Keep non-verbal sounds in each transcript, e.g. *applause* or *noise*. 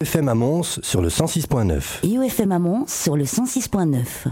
UFM à Mons sur le 106.9. UFM à Mons sur le 106.9.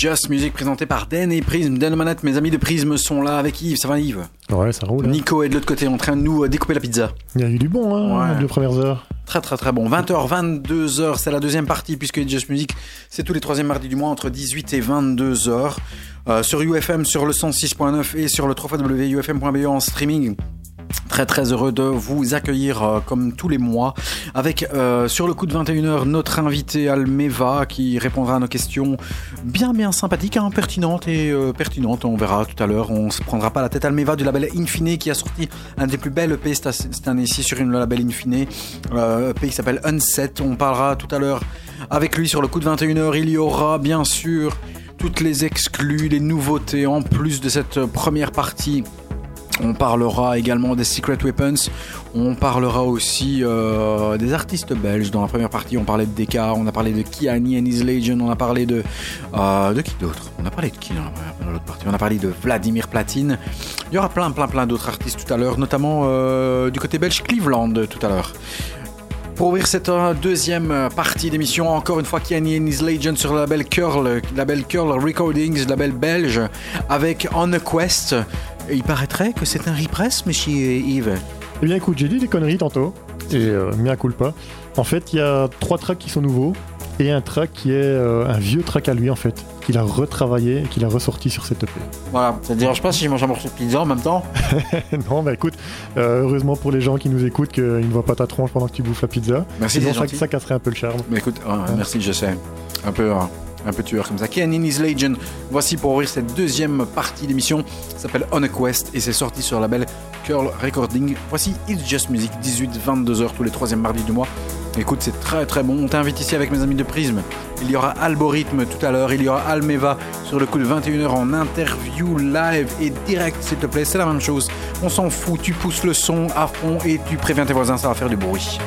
Just Music présenté par Den et Prism. Den Manette, mes amis de Prism sont là avec Yves. Ça va Yves? Ouais, ça roule. hein. Nico est de l'autre côté en train de nous euh, découper la pizza. Il y a eu du bon, hein, Ouais. les deux premières heures. Très très très bon. 20h, 22h, c'est la deuxième partie puisque Just Music, c'est tous les troisièmes mardis du mois entre 18 et 22h. Euh, sur UFM, sur le 106.9 et sur le www.ufm.be en streaming. Très très heureux de vous accueillir euh, comme tous les mois avec euh, sur le coup de 21h notre invité Almeva qui répondra à nos questions bien bien sympathiques, hein, pertinentes et euh, pertinentes. On verra tout à l'heure. On se prendra pas la tête. Almeva du label Infine qui a sorti un des plus belles EP cette année-ci sur une label Infine, euh, EP qui s'appelle Unset. On parlera tout à l'heure avec lui sur le coup de 21h. Il y aura bien sûr toutes les exclus, les nouveautés en plus de cette première partie. On parlera également des Secret Weapons. On parlera aussi euh, des artistes belges. Dans la première partie, on parlait de Deka, on a parlé de Kiani and His Legion, on a parlé de. euh, de qui d'autre? On a parlé de qui dans l'autre partie? On a parlé de Vladimir Platine. Il y aura plein, plein, plein d'autres artistes tout à l'heure, notamment euh, du côté belge Cleveland tout à l'heure. Pour ouvrir cette deuxième partie d'émission, encore une fois, Kiani and His Legend sur le label Curl, label Curl Recordings, label belge, avec On a Quest. Il paraîtrait que c'est un repress, monsieur Yves. Eh bien, écoute, j'ai dit des conneries tantôt, et euh, mea culpa. En fait, il y a trois tracks qui sont nouveaux, et un track qui est euh, un vieux track à lui, en fait, qu'il a retravaillé et qu'il a ressorti sur cette EP. Voilà, ça te dérange pas si je mange un morceau de pizza en même temps? *laughs* Non, bah écoute, euh, heureusement pour les gens qui nous écoutent qu'ils ne voient pas ta tronche pendant que tu bouffes la pizza. Merci, c'est ça, ça casserait un peu le charme. Mais écoute, ah, merci, je sais. Un peu, euh, un peu tueur comme ça. Ken in His Legend. Voici pour ouvrir cette deuxième partie d'émission. S'appelle On a Quest et c'est sorti sur le label Curl Recording. Voici It's Just Music, 18-22h tous les troisièmes mardis du mois. Écoute, c'est très très bon. On t'invite ici avec mes amis de Prisme. Il y aura Algorithme tout à l'heure. Il y aura Almeva sur le coup de 21h en interview live et direct, s'il te plaît. C'est la même chose. On s'en fout. Tu pousses le son à fond et tu préviens tes voisins, ça va faire du bruit.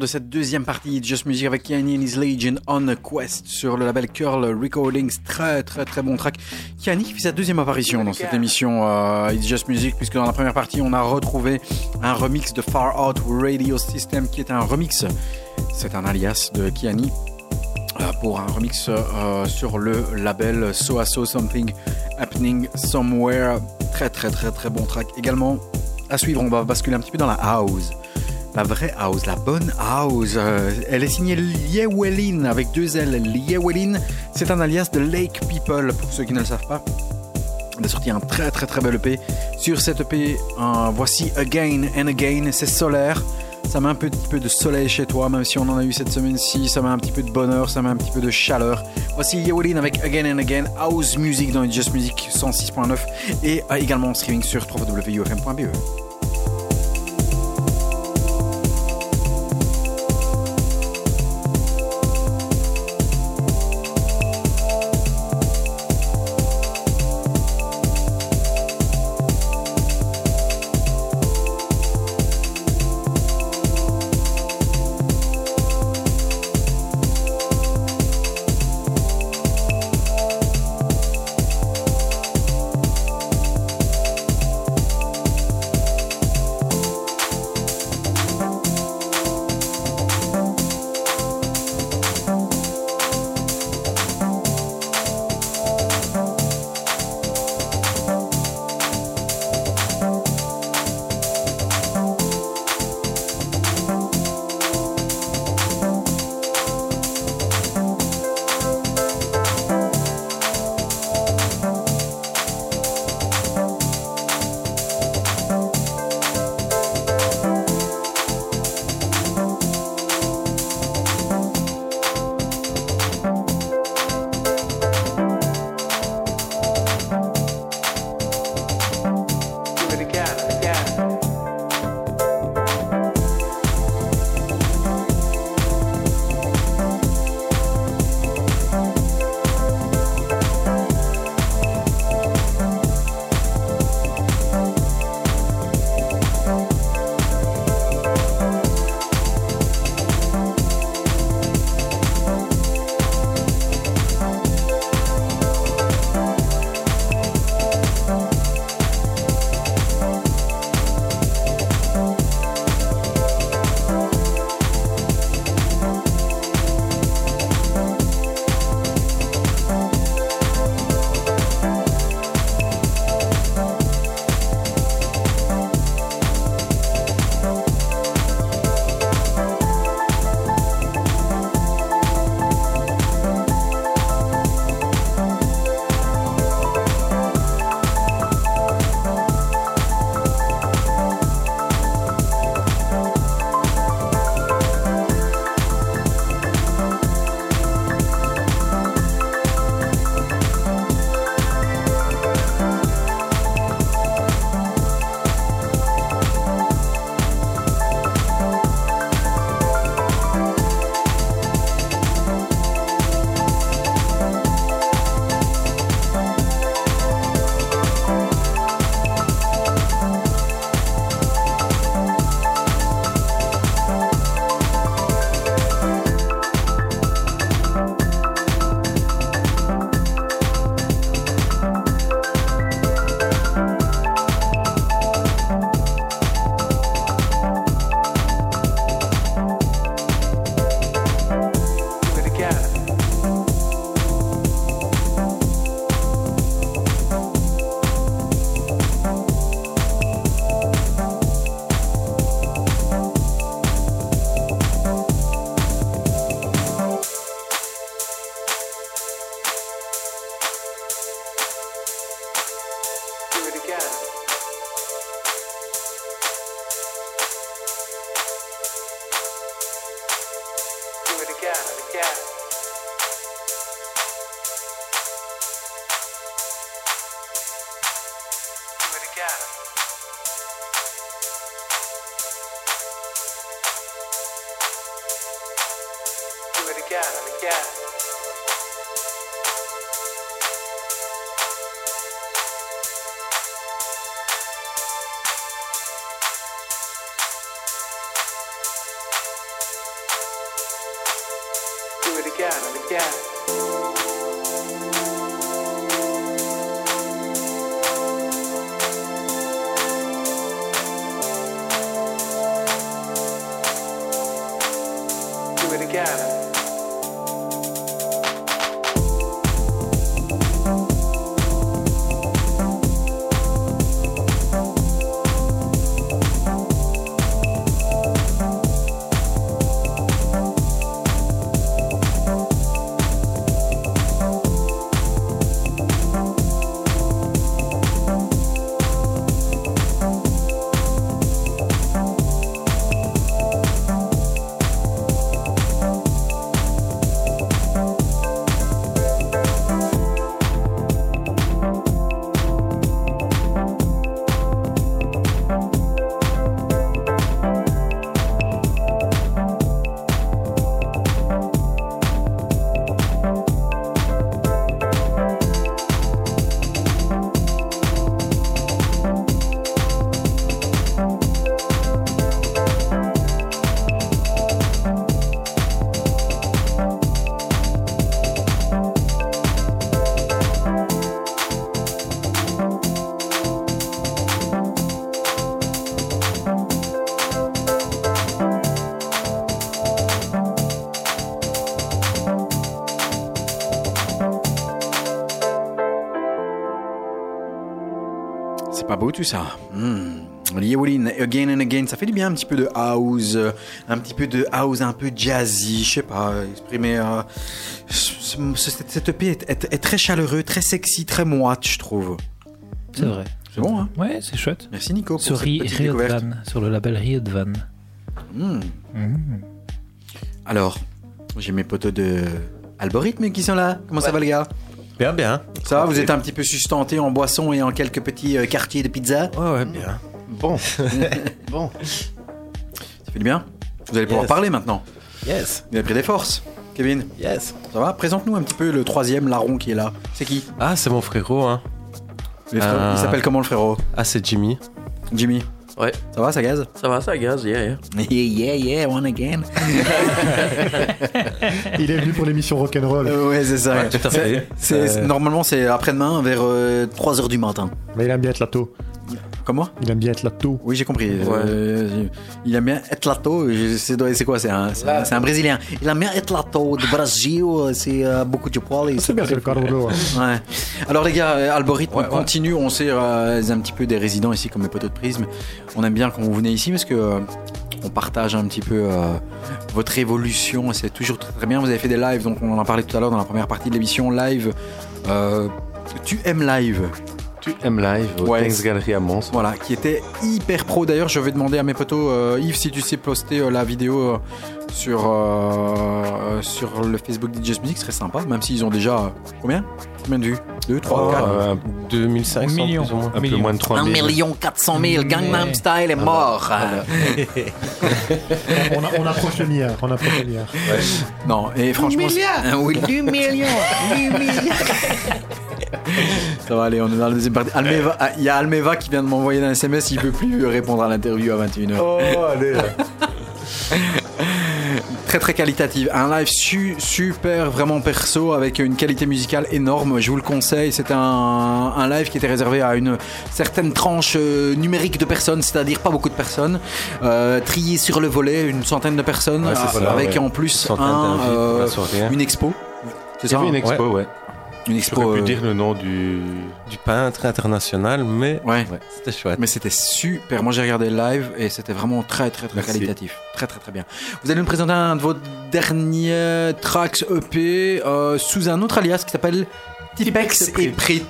De cette deuxième partie de Just Music avec Kiani and his Legion on a Quest sur le label Curl Recordings. Très très très bon track. Kiani qui fait sa deuxième apparition dans cette émission euh, It's Just Music puisque dans la première partie on a retrouvé un remix de Far Out Radio System qui est un remix. C'est un alias de Kiani euh, pour un remix euh, sur le label So I So Something Happening Somewhere. Très très très très bon track. Également à suivre, on va basculer un petit peu dans la house la vraie house, la bonne house. Euh, elle est signée Liewelin avec deux L. Liewelin, c'est un alias de Lake People, pour ceux qui ne le savent pas. Elle a sorti un très très très bel EP. Sur cet EP, voici Again and Again, c'est solaire. Ça met un petit peu de soleil chez toi, même si on en a eu cette semaine-ci. Ça met un petit peu de bonheur, ça met un petit peu de chaleur. Voici Liewelin avec Again and Again, House Music dans Just Music 106.9 et euh, également en streaming sur www.ufm.be. pas beau tout ça. Hmm. Liewolin, Again and Again, ça fait du bien un petit peu de house, un petit peu de house un peu jazzy, je sais pas, exprimer. euh, ce- ce- cette, cette EP est, est- est très chaleureux, très sexy, très moite, je trouve. C'est vrai. C'est bon, hein Ouais, c'est chouette. Merci Nico pour Sur cette petite découverte. Sur le label Riodvan. Hmm. Mm. Alors, j'ai mes potos de algorithme qui sont là. Comment ça va les gars? Bien, bien. Ça va, vous êtes un petit peu sustenté en boisson et en quelques petits euh, quartiers de pizza? Ouais, ouais, bien. Bon. *laughs* bon. Ça fait du bien Vous allez pouvoir Yes. parler maintenant. Yes. Vous avez pris des forces. Kevin, Yes. ça va? Présente-nous un petit peu le troisième larron qui est là. C'est qui? Ah, c'est mon frérot, hein. Les frères- Euh. Il s'appelle comment le frérot? Ah, c'est Jimmy. Jimmy. Ouais. Ça va, ça gaze? Ça va, ça gaz, yeah, yeah. *laughs* Yeah, yeah, yeah, one again. Il est venu pour l'émission Rock'n'Roll. Euh, ouais, c'est ça. Ouais, tout à fait. C'est- c'est- Euh. Normalement, c'est après-demain vers 3h du matin. Mais il aime bien être lato. Comment Il aime bien être lato. Oui, j'ai compris. Euh, il aime bien être lato. Je- C'est quoi C'est un, c'est un- Brésilien. Il aime bien être lato de Brasil. C'est euh, beaucoup de poils. C'est bien, c'est le. Ouais. Alors les gars, euh, Algorithme Ouais, continue. On sait euh, un petit peu des résidents ici comme les poteaux de prisme. On aime bien quand vous venez ici parce que euh, on partage un petit peu euh, votre évolution. C'est toujours très, très bien. Vous avez fait des lives, donc on en a parlé tout à l'heure dans la première partie de l'émission live. Euh, tu aimes live Tu aimes live au Ouais. Thanks à Mons. voilà, qui était hyper pro. D'ailleurs, je vais demander à mes potos, euh, Yves, si tu sais poster euh, la vidéo euh, sur, euh, sur le Facebook de Just Music, ce serait sympa, même s'ils ont déjà euh, combien? Combien de vues? 2, 3, 4 Euh, 2500 Million. plus ou moins. Un peu moins de 3000. 1 million 400 000, Gangnam Mais- Style est mort. *laughs* On, a- on approche le milliard. On approche le milliard. Non, et franchement. c'est- *laughs* Oui, du million. du million. *laughs* Ça va aller, on est dans la deuxième partie. Ah, Il y a Almeva qui vient de m'envoyer un SMS, il peut plus répondre à l'interview à 21h. Oh, allez. Très très qualitative. Un live su- super, vraiment perso, avec une qualité musicale énorme. Je vous le conseille. C'est un, un live qui était réservé à une certaine tranche euh, numérique de personnes, c'est-à-dire pas beaucoup de personnes. Euh, trié sur le volet, une centaine de personnes, Ouais, ça, avec ouais. en plus un, euh, une expo. C'est ça une hein expo, ouais. Une Je expo. pourrais plus euh, dire le nom du, du peintre international, mais Ouais. c'était chouette. Mais c'était super. Moi, j'ai regardé le live et c'était vraiment très, très, très Merci. qualitatif. Très, très, très bien. Vous allez nous présenter un de vos derniers tracks EP euh, sous un autre alias qui s'appelle Tipex et Prit.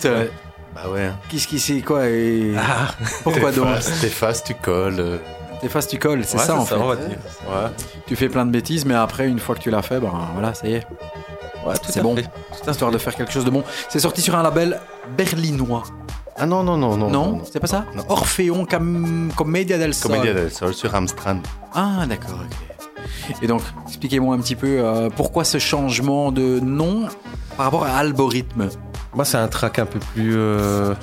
Bah ouais. Qu'est-ce qui c'est quoi et Ah, pourquoi donc T'effaces, tu colles. euh. T'effaces, tu colles, c'est Ouais, ça en fait. on va dire. Ouais. Tu fais plein de bêtises, mais après, une fois que tu l'as fait, ben voilà, ça y est. Ouais, tout C'est bon. fait. Histoire de faire quelque chose de bon. C'est sorti sur un label berlinois. Ah non, non, non, non. Non, c'est pas ça? Non. Orphéon Cam... Commedia del Sol. Comédia del Sol sur Amstrad. Ah, d'accord, ok. Et donc, expliquez-moi un petit peu euh, pourquoi ce changement de nom par rapport à Algorithme? Moi, c'est un track un peu plus euh,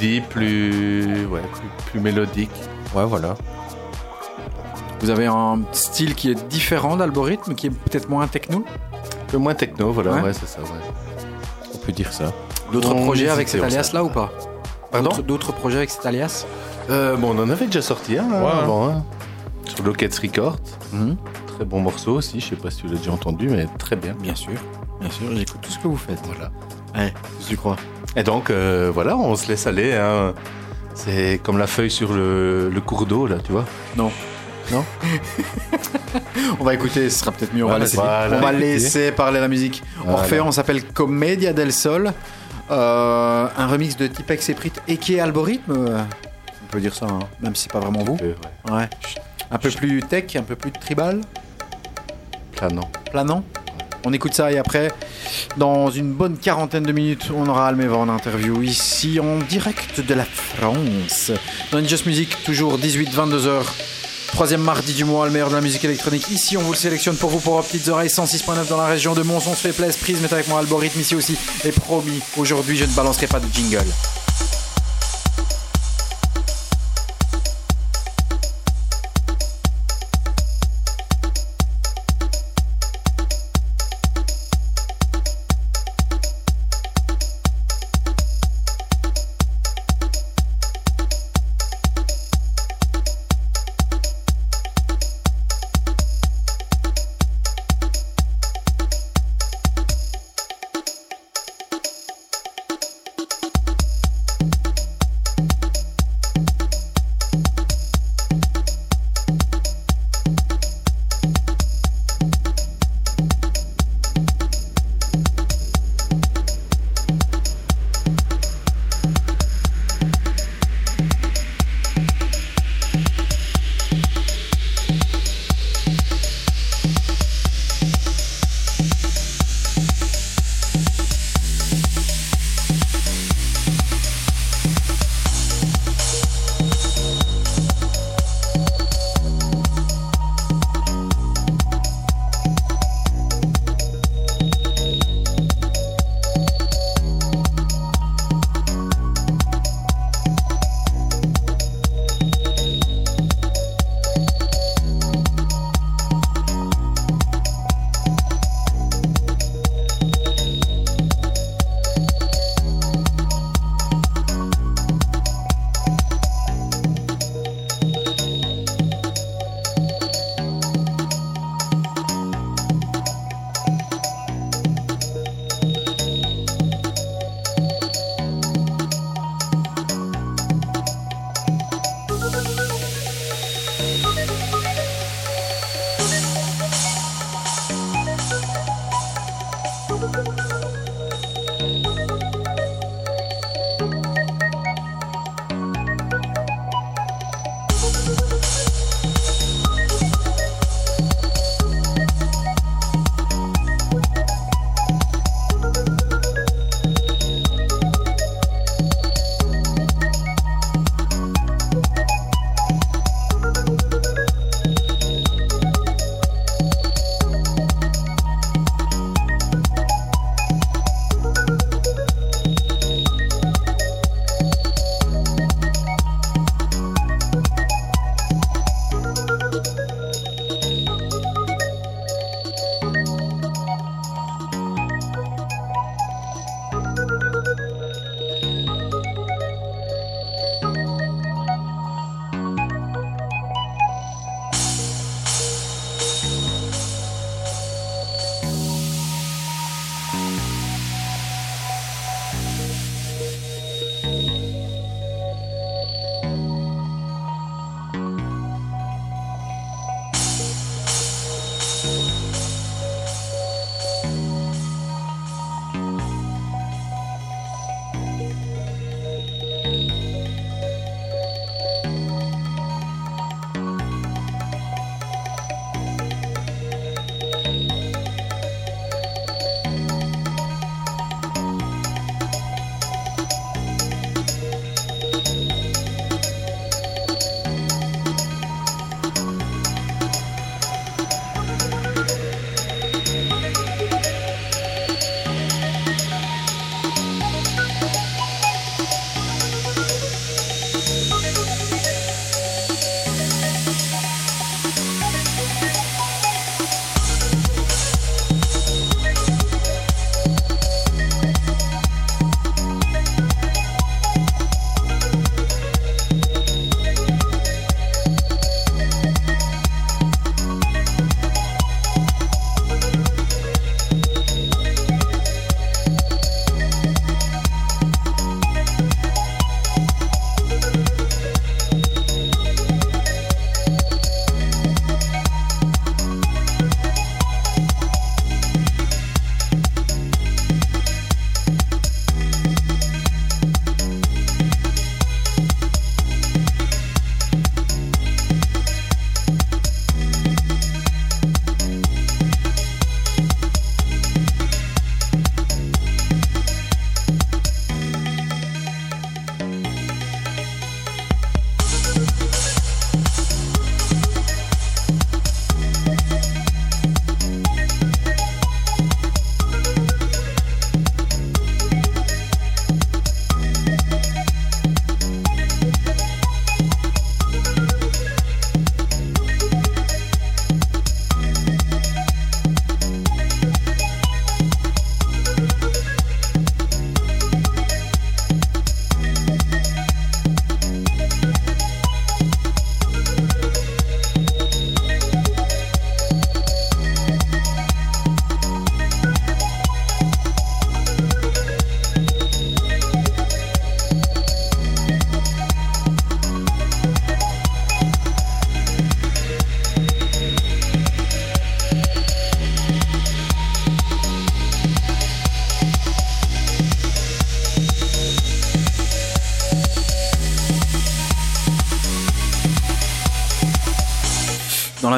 deep, plus, ouais, plus, plus mélodique. Ouais, voilà. Vous avez un style qui est différent d'Algorithme, qui est peut-être moins techno? Peu moins techno, voilà, Ouais. ouais, c'est ça, ouais. On peut dire ça. D'autres projets avec cet on alias sait. là ou pas? Pardon? D'autres- projets avec cet alias? Euh, bon, on en avait déjà sorti un hein, Ouais. avant, hein, sur Lockets Records. Mhm. Très bon morceau aussi, je sais pas si tu l'as déjà entendu, mais très bien. Bien sûr, bien sûr, j'écoute tout ce que vous faites. Voilà. Ouais, je crois? Et donc, euh, voilà, on se laisse aller. hein. C'est comme la feuille sur le, le cours d'eau, là, tu vois. Non. Non *laughs* On va écouter, ce sera peut-être mieux. On, va, laisser, voilà. on va laisser parler la musique. Voilà. Orphéon s'appelle Commedia del Sol. Euh, un remix de Tipex et Prit et qui est algorithme. euh, On peut dire ça, hein, même si c'est pas vraiment vous. Ouais. Ouais. Un peu plus tech, un peu plus tribal, Planant. planant. On écoute ça et après, dans une bonne quarantaine de minutes, on aura Almeva en interview ici en direct de la France. Dans Just Music, toujours 18-22h. Troisième mardi du mois, le meilleur de la musique électronique. Ici, on vous le sélectionne pour vous, pour vos petites oreilles. 106.9 dans la région de Mons, on se fait plaisir. Prisme est avec moi, Algorithme ici aussi. Et promis, aujourd'hui, je ne balancerai pas de jingle.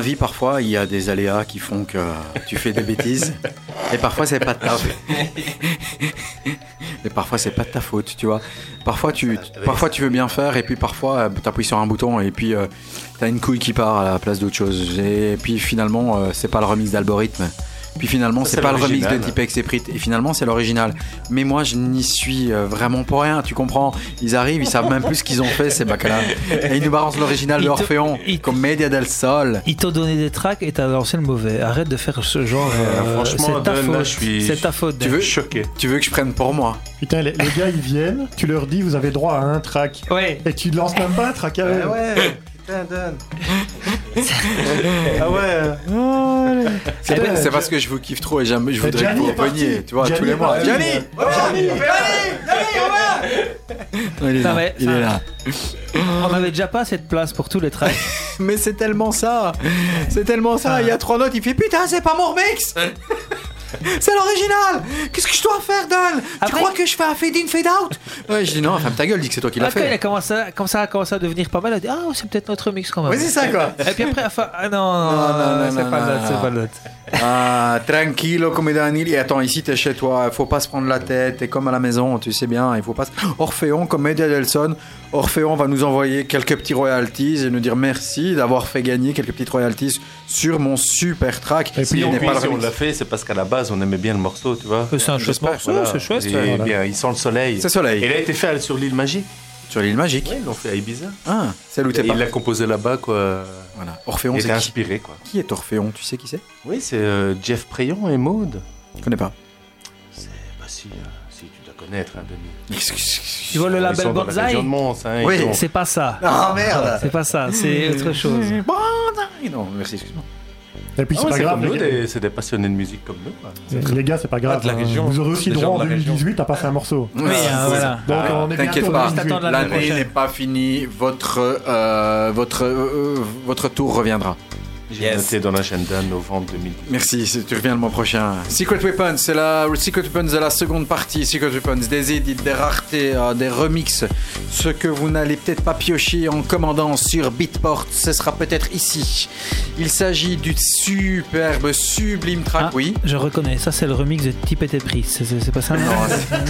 La parfois, il y a des aléas qui font que tu fais des bêtises. Et parfois, c'est pas de ta faute, tu vois. Parfois, tu, parfois, tu veux bien faire, et puis parfois, tu appuies sur un bouton, et puis euh, t'as une couille qui part à la place d'autre chose. Et puis finalement, euh, c'est pas le remix d'algorithme. Puis finalement, c'est pas le remix de. Tipex et Prit. Et finalement, c'est l'original. Mais moi, je n'y suis euh, vraiment pour rien, tu comprends Ils arrivent, ils savent même plus ce qu'ils ont fait, ces bacalas. Et ils nous balancent l'original de Orphéon, comme Media del Sol. Ils t'ont donné des tracks et t'as lancé le mauvais. Arrête de faire ce genre. euh, franchement, c'est ta là, faute. je suis- C'est ta faute. Tu veux choqué. Tu veux que je prenne pour moi? Putain, les, les gars, ils viennent, tu leur dis, vous avez droit à un track. Ouais. Et tu lances même pas un track eux. ouais, putain, Dan. Ah ouais. C'est parce que je vous kiffe trop et je voudrais que Gianni vous reveniez, tu vois, Gianni tous les mois. parti. Gianni Gianni Il est là, il est enfin, là. On avait déjà pas cette place pour tous les tracks. *laughs* Mais c'est tellement ça C'est tellement ça Il y a trois notes, il fait Putain, c'est pas mon remix C'est l'original Qu'est-ce que je dois faire, Dan Tu crois que je fais un fade-in, fade-out Ouais, je dis non, ferme ta gueule, dis que c'est toi qui l'as Après, il a fait. commencé, à- comme ça a commencé à devenir pas mal. Il a dit Ah, c'est peut-être notre mix quand même. Oui, c'est ça, quoi Et puis après, enfin, ah non, non, Non, non, non, c'est non, pas non, l'autre, c'est non. pas l'autre. Ah, tranquillo comme Daniel. Et attends, ici t'es chez toi, faut pas se prendre la tête, t'es comme à la maison, tu sais bien, il faut pas. se- Orphéon, comme Media Delson, Orphéon va nous envoyer quelques petits royalties et nous dire merci d'avoir fait gagner quelques petites royalties sur mon super track. Et puis, Et n'est puis, pas le si on remix. l'a fait, c'est parce qu'à la base, on aimait bien le morceau, tu vois. C'est un chouette morceau, Voilà. c'est chouette. Et bien, il sent le soleil. C'est Soleil. Et il a été fait sur l'île Magique. Sur l'île magique. Oui, ils l'ont fait à Ibiza. Ah, celle où t'es pas. il l'a composé là-bas, quoi. Voilà. Orphéon, Il c'est qui inspiré, quoi. Qui est Orphéon Tu sais qui c'est? Oui, c'est euh, Jeff Prayon et Maude. Je connais pas. C'est bah si, euh, si tu dois connaître, hein, Denis. Tu vois le Ils label la Banzai de Mons, hein, Oui. C'est pas ça. Ah merde C'est pas ça, c'est *laughs* autre chose. Non, merci, excuse-moi. Et puis Ah c'est ouais, pas grave, nous, les gars. des- c'est des passionnés de musique comme nous. Les gars, c'est pas grave. de la hein. région. Vous aurez aussi droit en de la région. 2018 à passer un morceau. Oui, hein, voilà. Donc Ah, on est T'inquiète bientôt pas, l'année 2018. l'année prochaine. n'est pas finie, votre, euh, votre, euh, votre tour reviendra. J'ai Yes. noté dans l'agenda novembre 2010. Merci, tu reviens le mois prochain. Secret Weapons, c'est la Secret Weapons de la seconde partie. Secret Weapons, des édits, des raretés, euh, des remixes. Ce que vous n'allez peut-être pas piocher en commandant sur Beatport, ce sera peut-être ici. Il s'agit du superbe, sublime track, Ah, oui. Je reconnais, ça c'est le remix de Type et Pris. C'est c'est- c'est pas ça Non,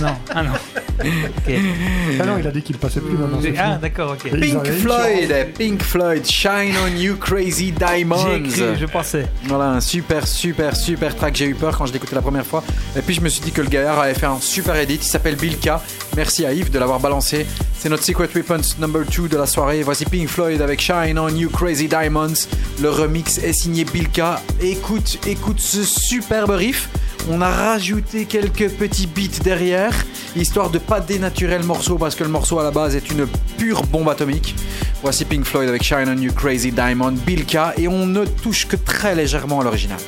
non. Ah non. *laughs* Ah non, il a dit qu'il passait plus maintenant. Ah d'accord, ok. Pink Floyd, Pink Floyd, Shine on You Crazy Diamonds. Écrit, je pensais. Voilà, un super, super, super track. J'ai eu peur quand je l'écoutais la première fois. Et puis je me suis dit que le gaillard avait fait un super edit. Il s'appelle Bilka. Merci à Yves de l'avoir balancé. C'est notre Secret Weapons number 2 de la soirée. Voici Pink Floyd avec Shine on You Crazy Diamonds. Le remix est signé Bilka. Écoute, écoute ce superbe riff. On a rajouté quelques petits beats derrière, histoire de pas dénaturer le morceau parce que le morceau à la base est une pure bombe atomique. Voici Pink Floyd avec Shine on You Crazy Diamond, Bilka, et on ne touche que très légèrement à l'original.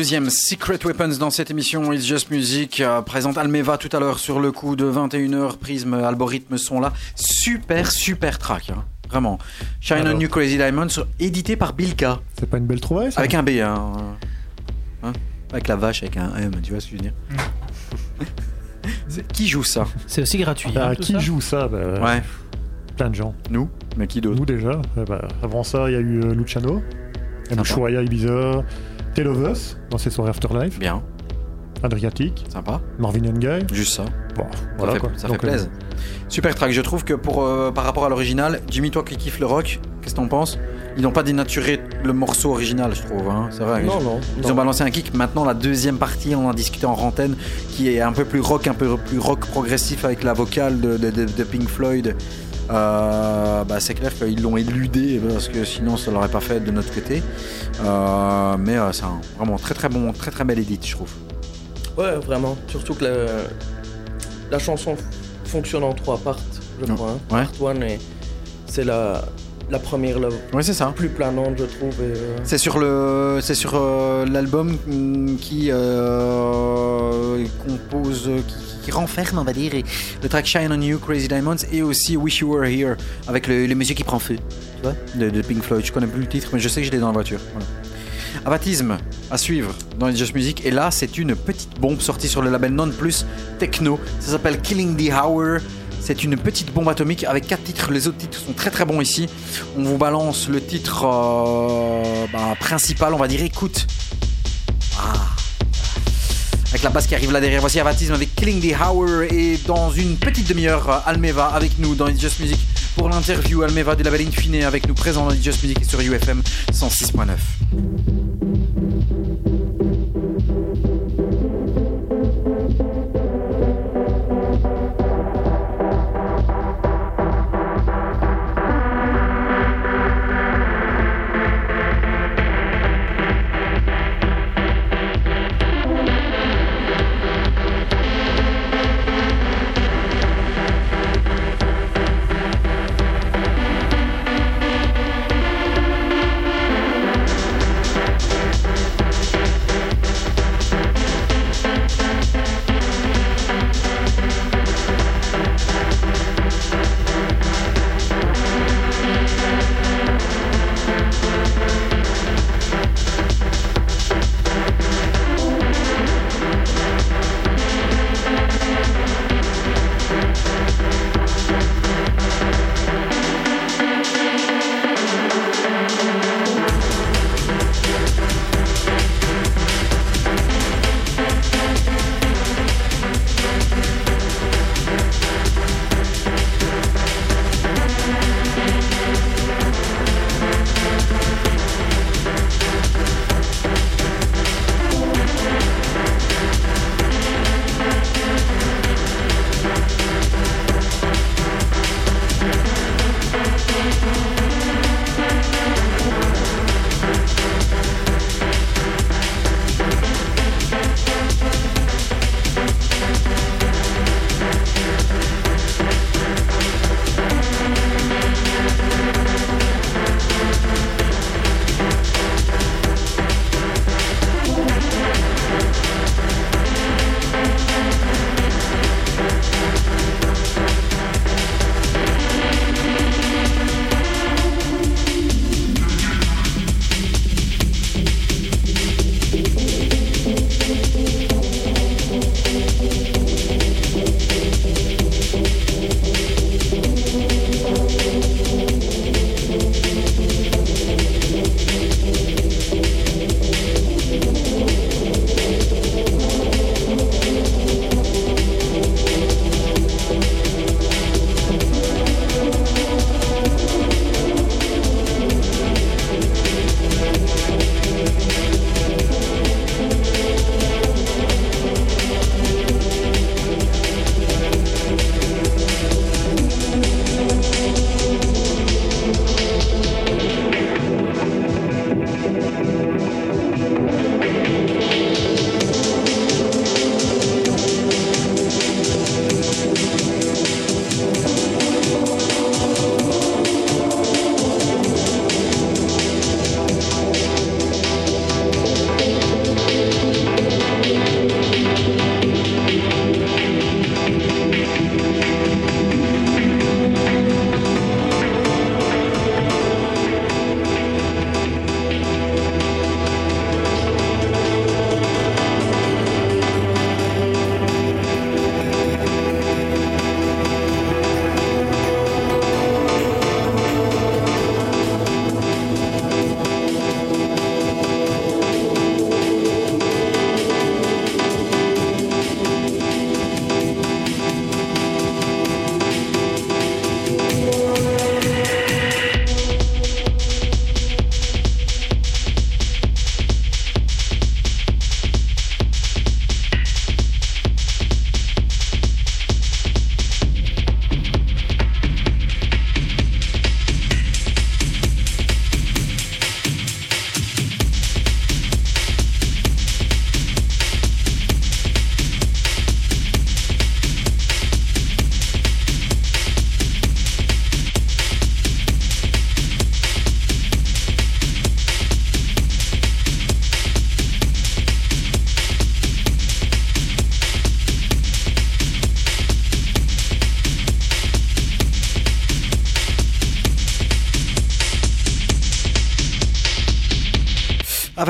Deuxième Secret Weapons dans cette émission It's Just Music. euh, présente Almeva tout à l'heure sur le coup de 21h. Prisme, algorithme sont là. Super, super track. hein. Vraiment. Shine on. You Crazy Diamonds, édité par Bilka. C'est pas une belle trouvaille, ça Avec un B. Hein. Hein? Avec la vache, avec un M, tu vois ce que je veux dire *laughs* Qui joue ça? C'est aussi gratuit. Ah, hein, qui ça joue ça Bah, Ouais, Plein de gens. nous? Mais qui d'autre? Nous déjà. Eh bah, avant ça, il y a eu euh, Luciano, Sympa. Ushuaïa Ibiza, Tale of Us dans ses soirées Afterlife, Bien, Adriatic, sympa. Marvin and Guy. Juste ça. Bon, Ça voilà fait, quoi. ça Donc, euh. Super track. Je trouve que pour, euh, par rapport à l'original, Jimmy, toi qui kiffes le rock, qu'est-ce que t'en penses? Ils n'ont pas dénaturé le morceau original, je trouve. hein. C'est vrai. Non, non. Ils non. ont balancé un kick. Maintenant, la deuxième partie, on en discutait en rantaine, qui est un peu plus rock, un peu plus rock progressif avec la vocale de, de- de- de Pink Floyd. Euh, bah, c'est clair qu'ils l'ont éludé parce que sinon ça l'aurait pas fait de notre côté. Euh, mais euh, c'est un vraiment très très bon, très très bel edit, je trouve. Ouais, vraiment. Surtout que la, la chanson fonctionne en trois parts, je crois. hein. Ouais. Part one, et c'est la, la première, la Ouais, c'est ça. plus planante, je trouve. euh, C'est sur le, c'est sur l'album mm, qui compose, qui, qui renferme, on va dire, le track Shine on You, Crazy Diamonds, et aussi Wish You Were Here avec le, le monsieur qui prend feu, tu vois, de, de Pink Floyd. Je connais plus le titre, mais je sais que je l'ai dans la voiture. Voilà. Abatisme à suivre dans les Just Music, et là c'est une petite bombe sortie sur le label Non Plus Techno. Ça s'appelle Killing the Hour. C'est une petite bombe atomique avec quatre titres. Les autres titres sont très très bons ici. On vous balance le titre euh, bah, principal, on va dire écoute. Ah. Avec la basse qui arrive là derrière. Voici Avatisme avec Killing the Hour. Et dans une petite demi-heure, Almeva avec nous dans It's Just Music pour l'interview. Almeva du label Infine avec nous présent dans It's Just Music et sur UFM 106.9.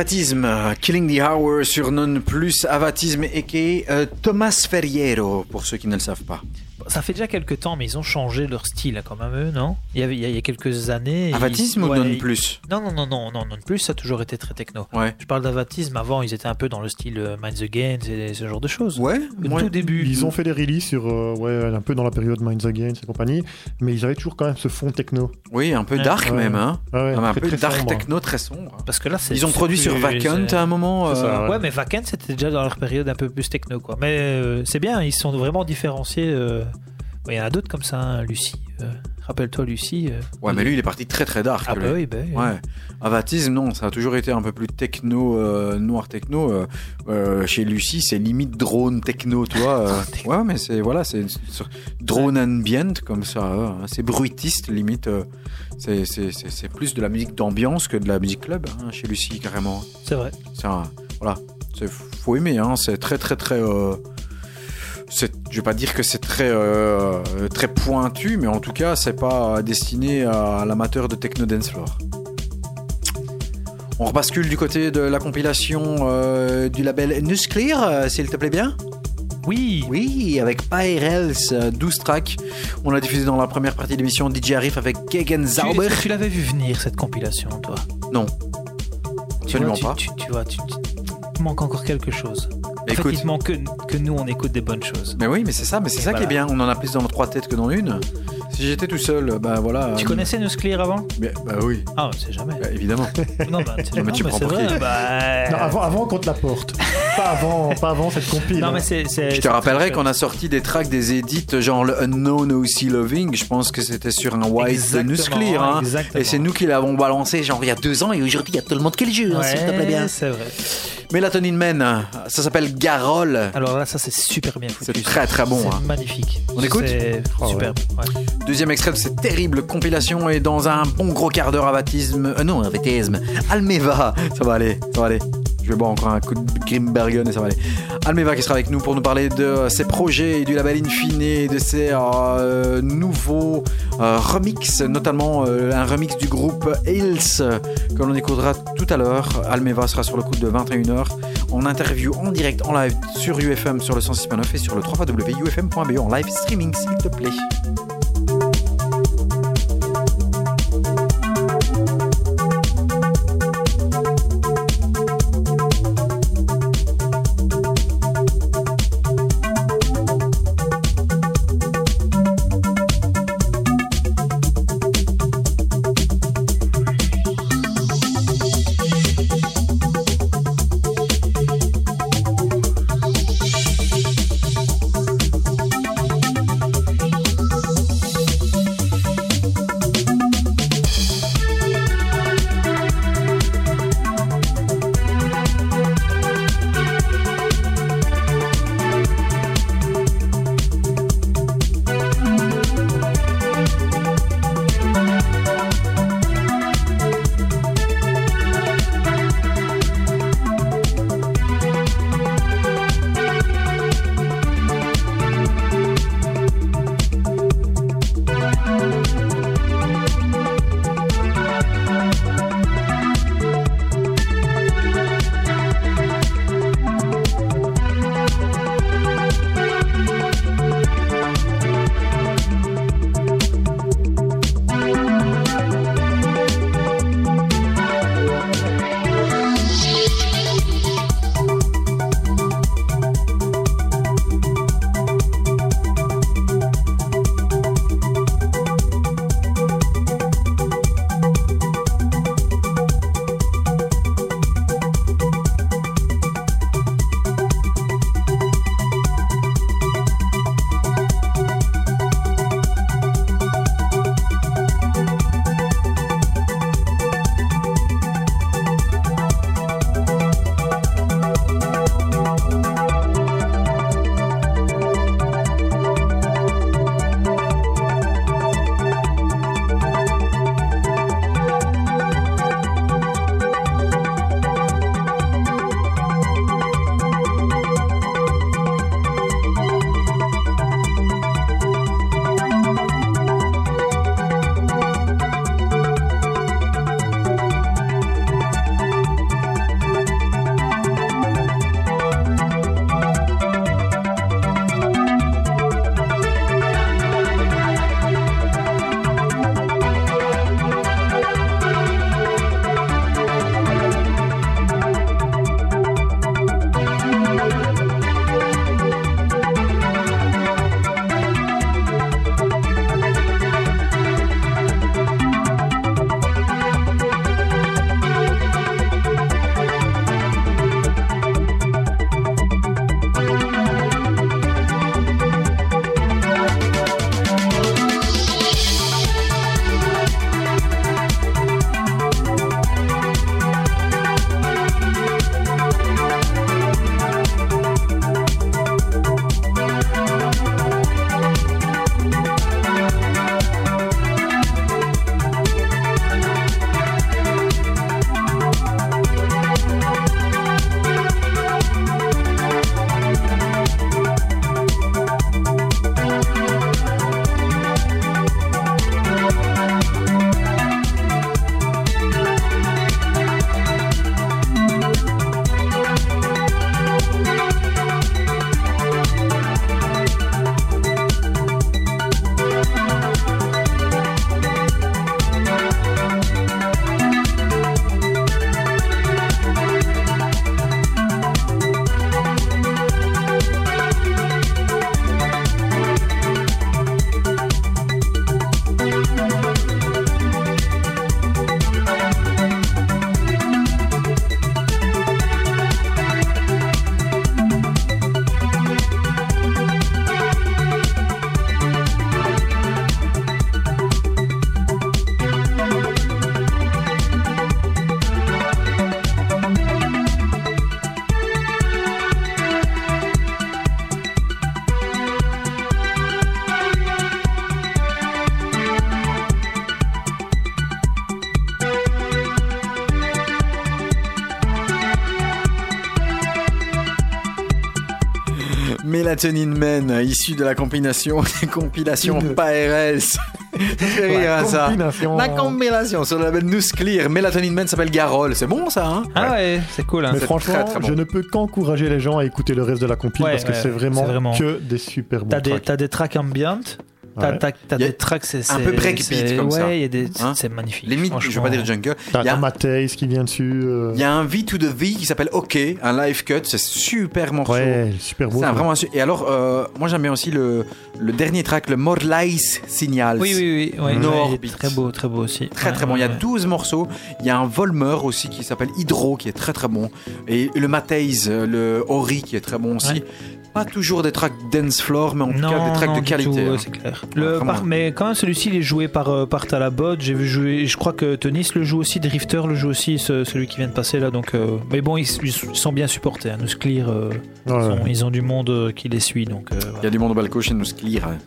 Avatisme, Killing the Hour sur Non Plus, Avatisme et Thomas Ferriero, pour ceux qui ne le savent pas. Fait déjà quelques temps, mais ils ont changé leur style quand même, eux, non? Il y, avait, il, y a, il y a quelques années. Avatisme ils- ou ouais, Non Plus? Non, non, non, non, non, non plus, ça a toujours été très techno. Ouais. Je parle d'avatisme, avant ils étaient un peu dans le style euh, Minds Again, et ce genre de choses. Ouais, Au moi, tout début. Ils ont fait des releases sur, euh, ouais, un peu dans la période Minds Against et compagnie, mais ils avaient toujours quand même ce fond techno. oui, un peu dark Ouais. même, hein. Ouais, Ah, mais un très, peu très dark sombre. techno très sombre. Parce que là, c'est. Ils ont produit sur Vacant à un moment. C'est ça, euh, Ouais, mais Vacant c'était déjà dans leur période un peu plus techno, quoi. Mais euh, c'est bien, ils sont vraiment différenciés. Il y en a d'autres comme ça, hein, Lucie. euh, Rappelle-toi, Lucie. euh, Ouais, mais lui, il est parti très très dark. Ah, lui. bah oui, bah oui. Ouais. Avatisme, non, ça a toujours été un peu plus techno, euh, noir techno. chez Lucie, c'est limite drone techno, tu vois. euh. *laughs* ouais, mais c'est voilà, c'est drone ambient comme ça. hein, c'est bruitiste, limite. euh, c'est c'est- c'est- c'est plus de la musique d'ambiance que de la musique club hein, chez Lucie, carrément. C'est vrai. C'est voilà, faut aimer. Hein, c'est très très très. C'est- je vais pas dire que c'est très euh, très pointu, mais en tout cas, c'est pas destiné à l'amateur de techno dance floor. On rebascule du côté de la compilation euh, du label Nuclear, euh, s'il te plaît bien. Oui, Oui, avec Pyrels, euh, 12 tracks. On l'a diffusé dans la première partie de l'émission DJ Arif avec Gegen Tu, Zauber. tu l'avais vu venir, cette compilation, toi? Non, Tu absolument vois, pas. tu, tu, tu vois, tu, tu- il te manque encore quelque chose. En fait, il manque que, que nous, on écoute des bonnes choses. Mais oui, mais c'est ça, mais c'est ça qui est bien. On en a plus dans trois têtes que dans une. Si j'étais tout seul, bah voilà. Tu euh, connaissais Nuclear avant? Mais- Bah oui, Ah, on sait jamais. bah, évidemment. *laughs* Non, bah, tu- *laughs* mais non, tu mais prends c'est pour vrai. qui? bah, Non, avant, avant qu'on te la porte. *laughs* pas, avant, pas avant cette compile. Non, mais c'est. c'est- Je te rappellerai qu'on a sorti des tracks, des edits, genre le Unknown OC Loving. Je pense que c'était sur un white de Exactement, Nuclear. Hein. exactement. Et c'est nous qui l'avons balancé, genre il y a deux ans, et aujourd'hui il y a tout le monde qui le joue, hein, s'il te plaît bien. Ouais, c'est vrai. Melatonin Man, ça s'appelle Garol. Alors là, ça, c'est super bien foutu. C'est très très bon. C'est hein. magnifique. On écoute C'est ouais. superbe. ouais. Deuxième extrait de cette terrible compilation et dans un bon gros quart d'heure avatisme. Euh, non, avatisme. Almeva. Ça va aller, ça va aller. Je vais boire encore un coup de Grimbergen et ça va aller. Almeva qui sera avec nous pour nous parler de ses projets et du label Infine et de ses euh, nouveaux euh, remix, notamment euh, un remix du groupe Hills que l'on écoutera tout à l'heure. Almeva sera sur le coup de 21h en interview en direct en live sur UFM sur le 106.9 et sur le 3 www.ufm.be en live streaming s'il te plaît. Melatonin Man, issu de la compilation, *laughs* compilation *laughs* fait rire, hein, ça. La compilation sur le label Nous Clear. Melatonin Man s'appelle Garol. C'est bon ça, hein? Ah ouais, c'est cool. Hein. Mais franchement, très, très bon. je ne peux qu'encourager les gens à écouter le reste de la compile Ouais, parce que ouais, c'est vraiment, vraiment- que des super bons T'as des, tracks. t'as des tracks ambient, t'as Ouais. des tracks, c'est un peu breakbeat c'est- comme ça. Ouais, il y a des, Hein c'est magnifique. Limite, je veux pas dire jungle. T'as Il y a- t'as Matthijs qui vient dessus. euh, Il y a un V to the V qui s'appelle OK, un live cut. C'est super morceau. Ouais, super beau. C'est un ça. vraiment su- Et alors, euh, moi j'aime bien aussi le, le dernier track, le Morlais Signals. Oui, oui, oui. Orbit. très beau, très beau aussi. Très Ouais, très bon. Il y a ouais. 12 morceaux. Il y a un Volmer aussi qui s'appelle Hydro qui est très très bon. Et le Matthijs, euh, le Ori qui est très bon aussi. Pas toujours des tracks dance floor, mais en tout non, cas des tracks non, de qualité. tout, hein. ouais, c'est clair. Le, par- mais quand même, celui-ci, il est joué par, euh, par Talabot. J'ai vu jouer, je crois que Tonis le joue aussi, Drifter le joue aussi, ce- celui qui vient de passer là. Donc, euh, mais bon, ils, ils sont bien supportés. Hein. Nous Clear, euh, Ouais, ils, ont, ouais. ils ont du monde euh, qui les suit. Donc, euh, Il y a du monde au balcon chez nous, Clear. hein.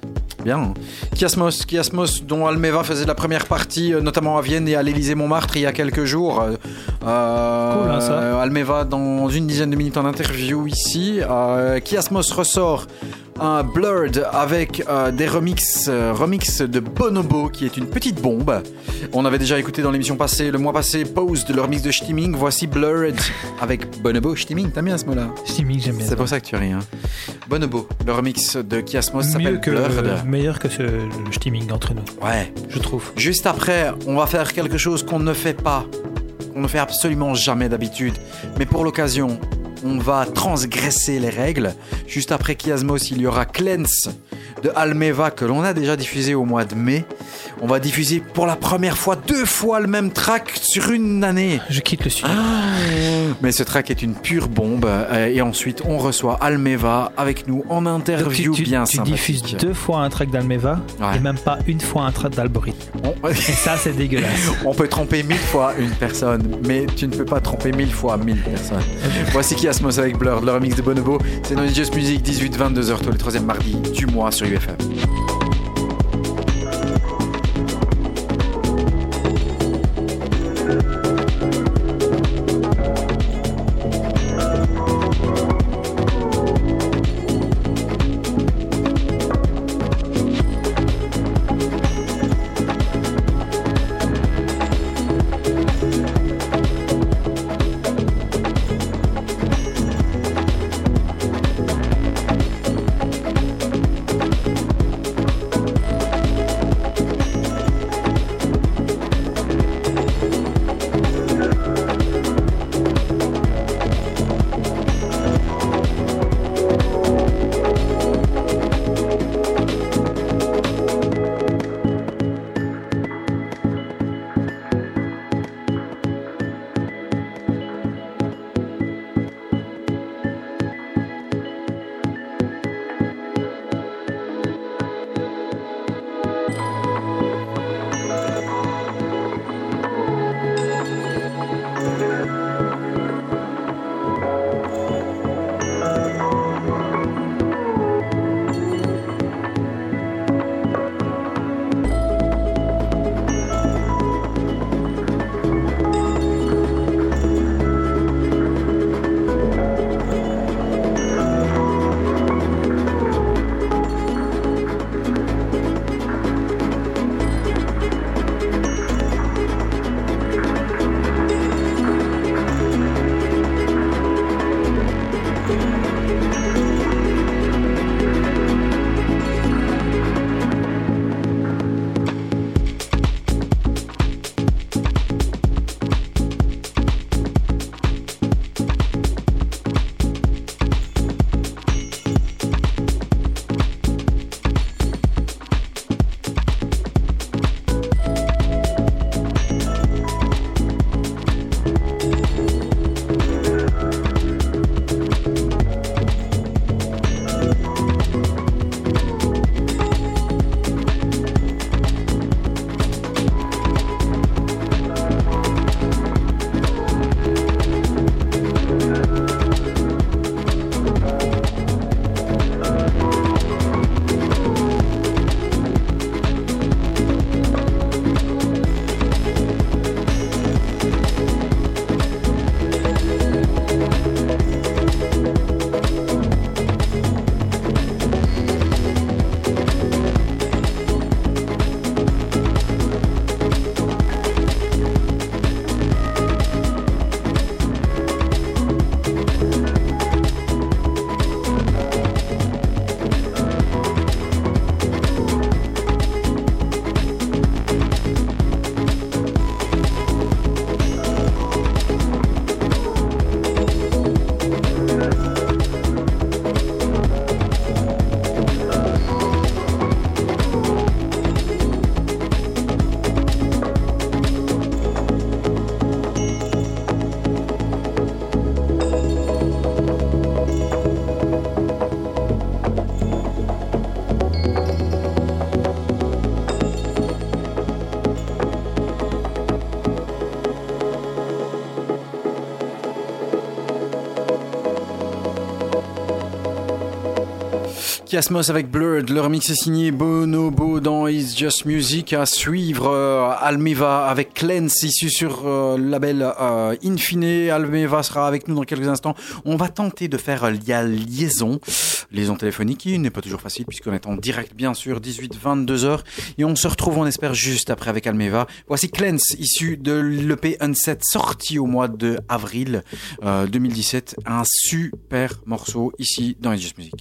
Bien. Kiasmos, Kiasmos, dont Almeva faisait la première partie, notamment à Vienne et à l'Élysée-Montmartre il y a quelques jours. Euh, Cool, hein, ça. Almeva dans une dizaine de minutes en interview ici. Euh, Kiasmos ressort un Blurred avec euh, des remixes, euh, remix de Bonobo qui est une petite bombe. On avait déjà écouté dans l'émission passée, le mois passé, Pose de leur mix de Stimming. Voici Blurred avec Bonobo. Stimming, t'aimes bien ce mot-là? Steaming, j'aime bien. C'est pour ça que tu ris. Hein. Bonobo, le remix de Kiasmos s'appelle Blurred. meilleur que ce, le steaming entre nous, Ouais. je trouve. Juste après, on va faire quelque chose qu'on ne fait pas, qu'on ne fait absolument jamais d'habitude. Mais pour l'occasion, on va transgresser les règles. Juste après Kiasmos, il y aura Cleanse de Almeva que l'on a déjà diffusé au mois de mai. On va diffuser pour la première fois deux fois le même track sur une année. Je quitte le studio. Mais ce track est une pure bombe. Euh, Et ensuite, on reçoit Almeva avec nous en interview tu, tu- bien tu sympathique. diffuses deux fois un track d'Almeva Ouais. et même pas une fois un track d'Algorithme. On- Et ça, c'est dégueulasse. *laughs* On peut tromper mille fois une personne, mais tu ne peux pas tromper mille fois mille personnes. *laughs* Voici Kiasmos avec Blur, le remix de Bonobo. C'est dans Music, 18-22h, tous les troisième mardi du mois sur UFM. Kiasmos avec Blurred. Leur mix est signé Bonobo dans It's Just Music. À suivre euh, Almeva avec Cleanse, issu sur euh, le label euh, Infine. Almeva sera avec nous dans quelques instants. On va tenter de faire la liaison. Liaison téléphonique qui n'est pas toujours facile puisqu'on est en direct, bien sûr, 18-22 heures. Et on se retrouve, on espère, juste après avec Almeva. Voici Cleanse, issu de l'EP Unset, sorti au mois de avril 2017. Un super morceau ici dans It's Just Music.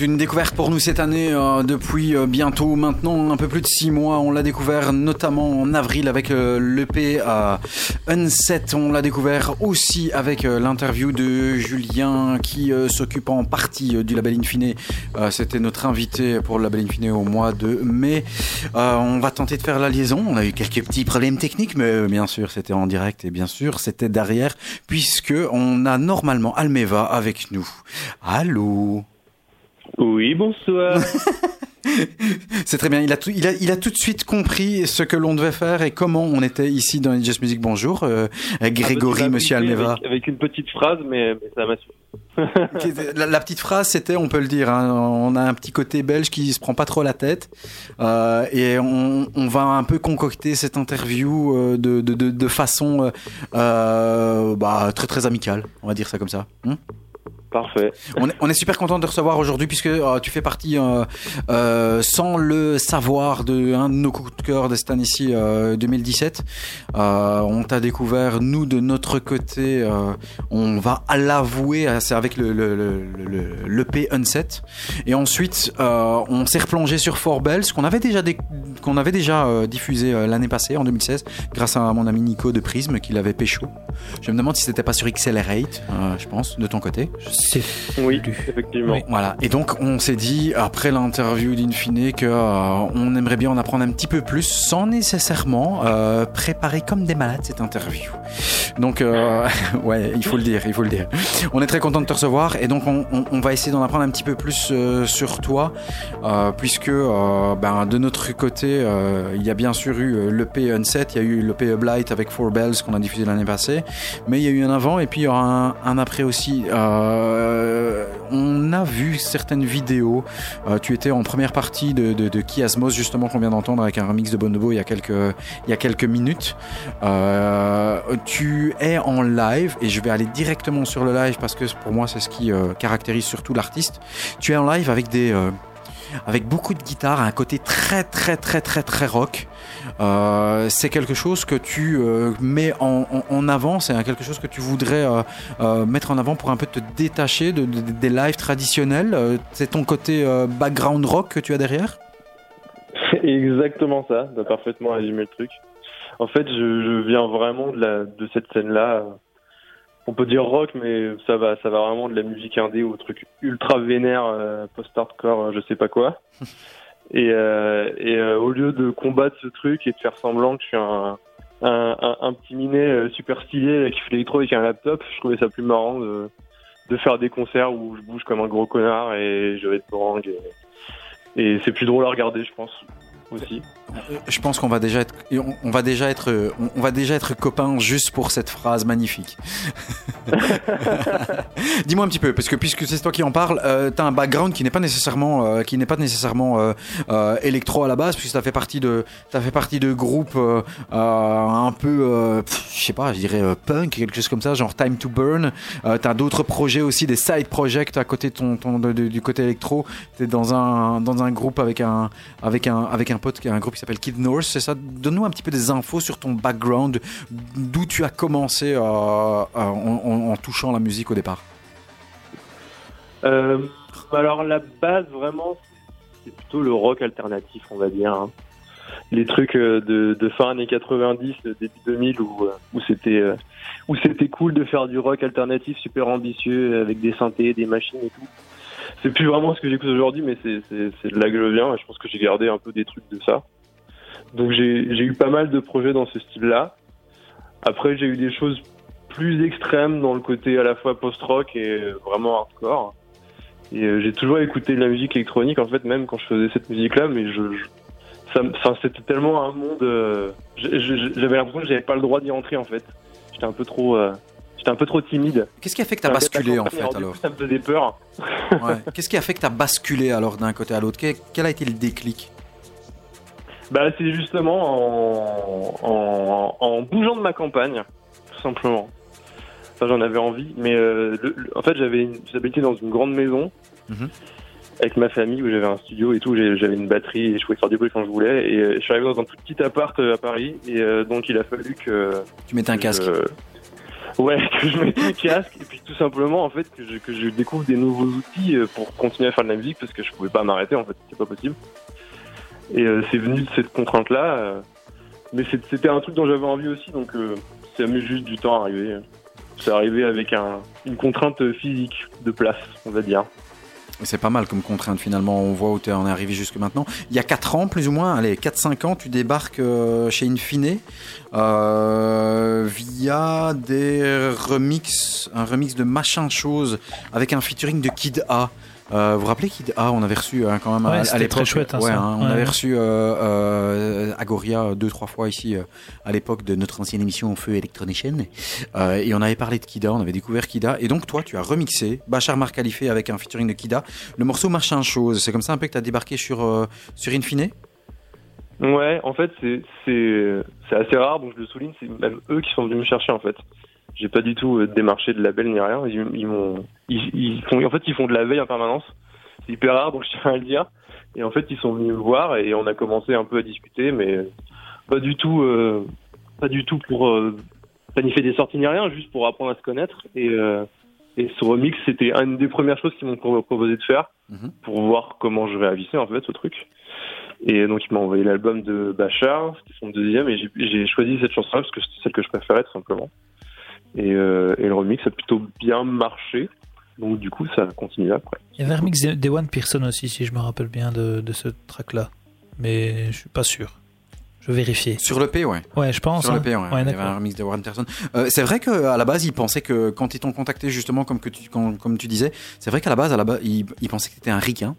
Une découverte pour nous cette année euh, depuis euh, bientôt maintenant un peu plus de six mois. On l'a découvert notamment en avril avec euh, l'EP Unset. On l'a découvert aussi avec euh, l'interview de Julien qui s'occupe en partie du label Infine. C'était notre invité pour le label Infine au mois de mai. On va tenter de faire la liaison. On a eu quelques petits problèmes techniques, mais bien sûr c'était en direct et bien sûr c'était derrière puisque on a normalement Almeva avec nous. Allô? Oui, bonsoir. *laughs* C'est très bien. Il a, tout, il, a, il a tout de suite compris ce que l'on devait faire et comment on était ici dans les Just Music. Bonjour, euh, Grégory, Ah, bah, tu Monsieur Almeva. Avec, avec une petite phrase, mais, mais ça m'assure. *laughs* La, la petite phrase, c'était, on peut le dire, hein, on a un petit côté belge qui se prend pas trop la tête euh, et on, on va un peu concocter cette interview euh, de, de, de, de façon euh, bah, très très amicale, on va dire ça comme ça. Hmm Parfait. on, est, super content de recevoir aujourd'hui puisque euh, tu fais partie, euh, euh, sans le savoir, de un de nos coups de cœur de cette année-ci euh, 2017. Euh, on t'a découvert, nous de notre côté, on va l'avouer, c'est avec le, P Unset. Et ensuite, on s'est replongé sur Four Bells, qu'on avait déjà, avait déjà diffusé l'année passée, en 2016, grâce à mon ami Nico de Prism qui l'avait pécho. Je me demande si c'était pas sur Accelerate, je pense, de ton côté. C'est Oui, effectivement. Oui. Voilà. Et donc, on s'est dit, après l'interview d'Infine, que euh, on aimerait bien en apprendre un petit peu plus, sans nécessairement euh, préparer comme des malades cette interview. Donc, euh, *laughs* ouais, il faut le dire, il faut le dire. On est très content de te recevoir, et donc on, on- on va essayer d'en apprendre un petit peu plus euh, sur toi, euh, puisque ben, de notre côté, il y a bien sûr eu euh, l'EP Unset, il y a eu l'EP Blight avec Four Bells qu'on a diffusé l'année passée, mais il y a eu un avant et puis il y aura un, un après aussi. Euh, on a vu certaines vidéos. Euh, tu étais en première partie de, Kiasmos justement qu'on vient d'entendre avec un remix de Bonobo il y a quelques il y a quelques minutes. Euh, tu es en live et je vais aller directement sur le live parce que pour moi c'est ce qui euh, caractérise surtout l'artiste. Tu es en live avec des euh, avec beaucoup de guitare, un côté très très très très très rock. Euh, c'est quelque chose que tu euh, mets en, avant, c'est quelque chose que tu voudrais euh, mettre en avant pour un peu te détacher de, de- des lives traditionnels. C'est ton côté background rock que tu as derrière? Exactement ça. T'as parfaitement résumé le truc. En fait, je, je viens vraiment de, la, de cette scène-là. On peut dire rock, mais ça va, ça va vraiment de la musique indé au truc ultra vénère, euh, post-hardcore, euh, je sais pas quoi. *laughs* Et, euh, et euh, au lieu de combattre ce truc et de faire semblant que je suis un, un, un, un petit minet super stylé qui fait l'électro avec un laptop, je trouvais ça plus marrant de, de faire des concerts où je bouge comme un gros connard et je vais être bang. Et, et c'est plus drôle à regarder, je pense, aussi. Je pense qu'on va déjà être, on, va déjà être, euh, on, va déjà être copains juste pour cette phrase magnifique. *laughs* Dis-moi un petit peu, parce que puisque c'est toi qui en parles, euh, t'as un background qui n'est pas nécessairement, euh, qui n'est pas nécessairement euh, euh, électro à la base, puisque t'as fait partie de, t'as fait partie de groupes euh, euh, un peu, euh, je sais pas, je dirais euh, punk, quelque chose comme ça, genre Time to Burn. Euh, t'as d'autres projets aussi, des side projects à côté du côté électro. T'es dans un, dans un groupe avec un, avec un, avec un pote un groupe qui s'appelle Kid North, c'est ça? Donne-nous un petit peu des infos sur ton background, d'où tu as commencé euh, en, touchant la musique au départ. Euh, alors la base vraiment, c'est plutôt le rock alternatif, on va dire. hein. Les trucs euh, de, de fin années 90, euh, début 2000 où, où c'était où c'était cool de faire du rock alternatif super ambitieux avec des synthés, des machines et tout. C'est plus vraiment ce que j'écoute aujourd'hui, mais c'est de là que je viens et je pense que j'ai gardé un peu des trucs de ça. Donc j'ai eu pas mal de projets dans ce style-là. Après j'ai eu des choses plus extrêmes dans le côté à la fois post-rock et vraiment hardcore. Et euh, j'ai toujours écouté de la musique électronique, en fait, même quand je faisais cette musique-là, mais je, je- ça, c'était tellement un monde. euh, j'avais l'impression que j'avais pas le droit d'y entrer, en fait. J'étais un peu trop, euh, j'étais un peu trop timide. Qu'est-ce qui a fait que tu as J'avais basculé en fait alors, du alors coup, Ça me faisait peur. Ouais. Qu'est-ce qui a fait que tu as basculé alors d'un côté à l'autre? Quel, a été le déclic? Bah, c'est justement en, en, en bougeant de ma campagne, tout simplement. J'en avais envie, mais euh, le- le- en fait, j'avais j'habitais dans une grande maison Mhm. avec ma famille où j'avais un studio et tout. J'avais une batterie et je pouvais faire du bruit quand je voulais. Et euh, je suis arrivé dans un tout petit appart euh, à Paris et euh, donc il a fallu que Tu mettais un casque. je- Ouais, *laughs* que je mette un casque et puis tout simplement en fait que je, découvre des nouveaux outils euh, pour continuer à faire de la musique parce que je pouvais pas m'arrêter en fait, c'est pas possible. Et euh, c'est venu de cette contrainte là, mais c'est- c'était un truc dont j'avais envie aussi donc euh, ça mis juste du temps à arriver. C'est arrivé avec un, une contrainte physique de place, on va dire. C'est pas mal comme contrainte finalement, on voit où tu en es arrivé jusque maintenant. Il y a 4 ans plus ou moins, allez, 4-5 ans, tu débarques euh, chez Infine euh, via des remix, un remix de machin chose avec un featuring de Kid A. Euh, vous vous rappelez Kid A On avait reçu hein, quand même Ouais, à, l'époque. très chouette, hein, ouais, ça. hein, on avait reçu euh, euh, Agoria deux trois fois ici euh, à l'époque de notre ancienne émission Feu Electronician. Euh, et on avait parlé de Kida, on avait découvert Kida. Et donc toi, tu as remixé Bachar Mar Khalife avec un featuring de Kida. Le morceau Machin Chose, c'est comme ça un peu que tu as débarqué sur, euh, sur Infine? Ouais, en fait, c'est c'est c'est assez rare, donc je le souligne. C'est même eux qui sont venus me chercher, en fait. J'ai pas du tout euh, démarché de label ni rien. Ils, ils m'ont, ils, ils font, en fait, ils font de la veille en permanence. C'est hyper rare, donc je tiens à le dire. Et en fait, ils sont venus me voir et on a commencé un peu à discuter, mais pas du tout, euh, pas du tout pour euh, planifier des sorties ni rien, juste pour apprendre à se connaître. Et, euh, et ce remix, c'était une des premières choses qu'ils m'ont pro- proposé de faire Mhm. pour voir comment je réagissais en fait au truc. Et donc il m'a envoyé l'album de Bachar, c'était son deuxième, et j'ai- j'ai choisi cette chanson-là parce que c'était celle que je préférais tout simplement. Et, euh, et le remix a plutôt bien marché, donc du coup ça continue après. Il y avait un remix des- One Person aussi, si je me rappelle bien de, de ce track-là. Mais je suis pas sûr. Je vais vérifier. Sur le P, ouais. Ouais, je pense. Sur le hein. P, ouais. Ouais, Il y avait un remix de Warren Person. Euh, c'est vrai qu'à la base, ils pensaient que quand ils t'ont contacté, justement, comme, que tu, quand- comme tu disais, c'est vrai qu'à la base, à la base ils, ils pensaient que t'étais un ricain.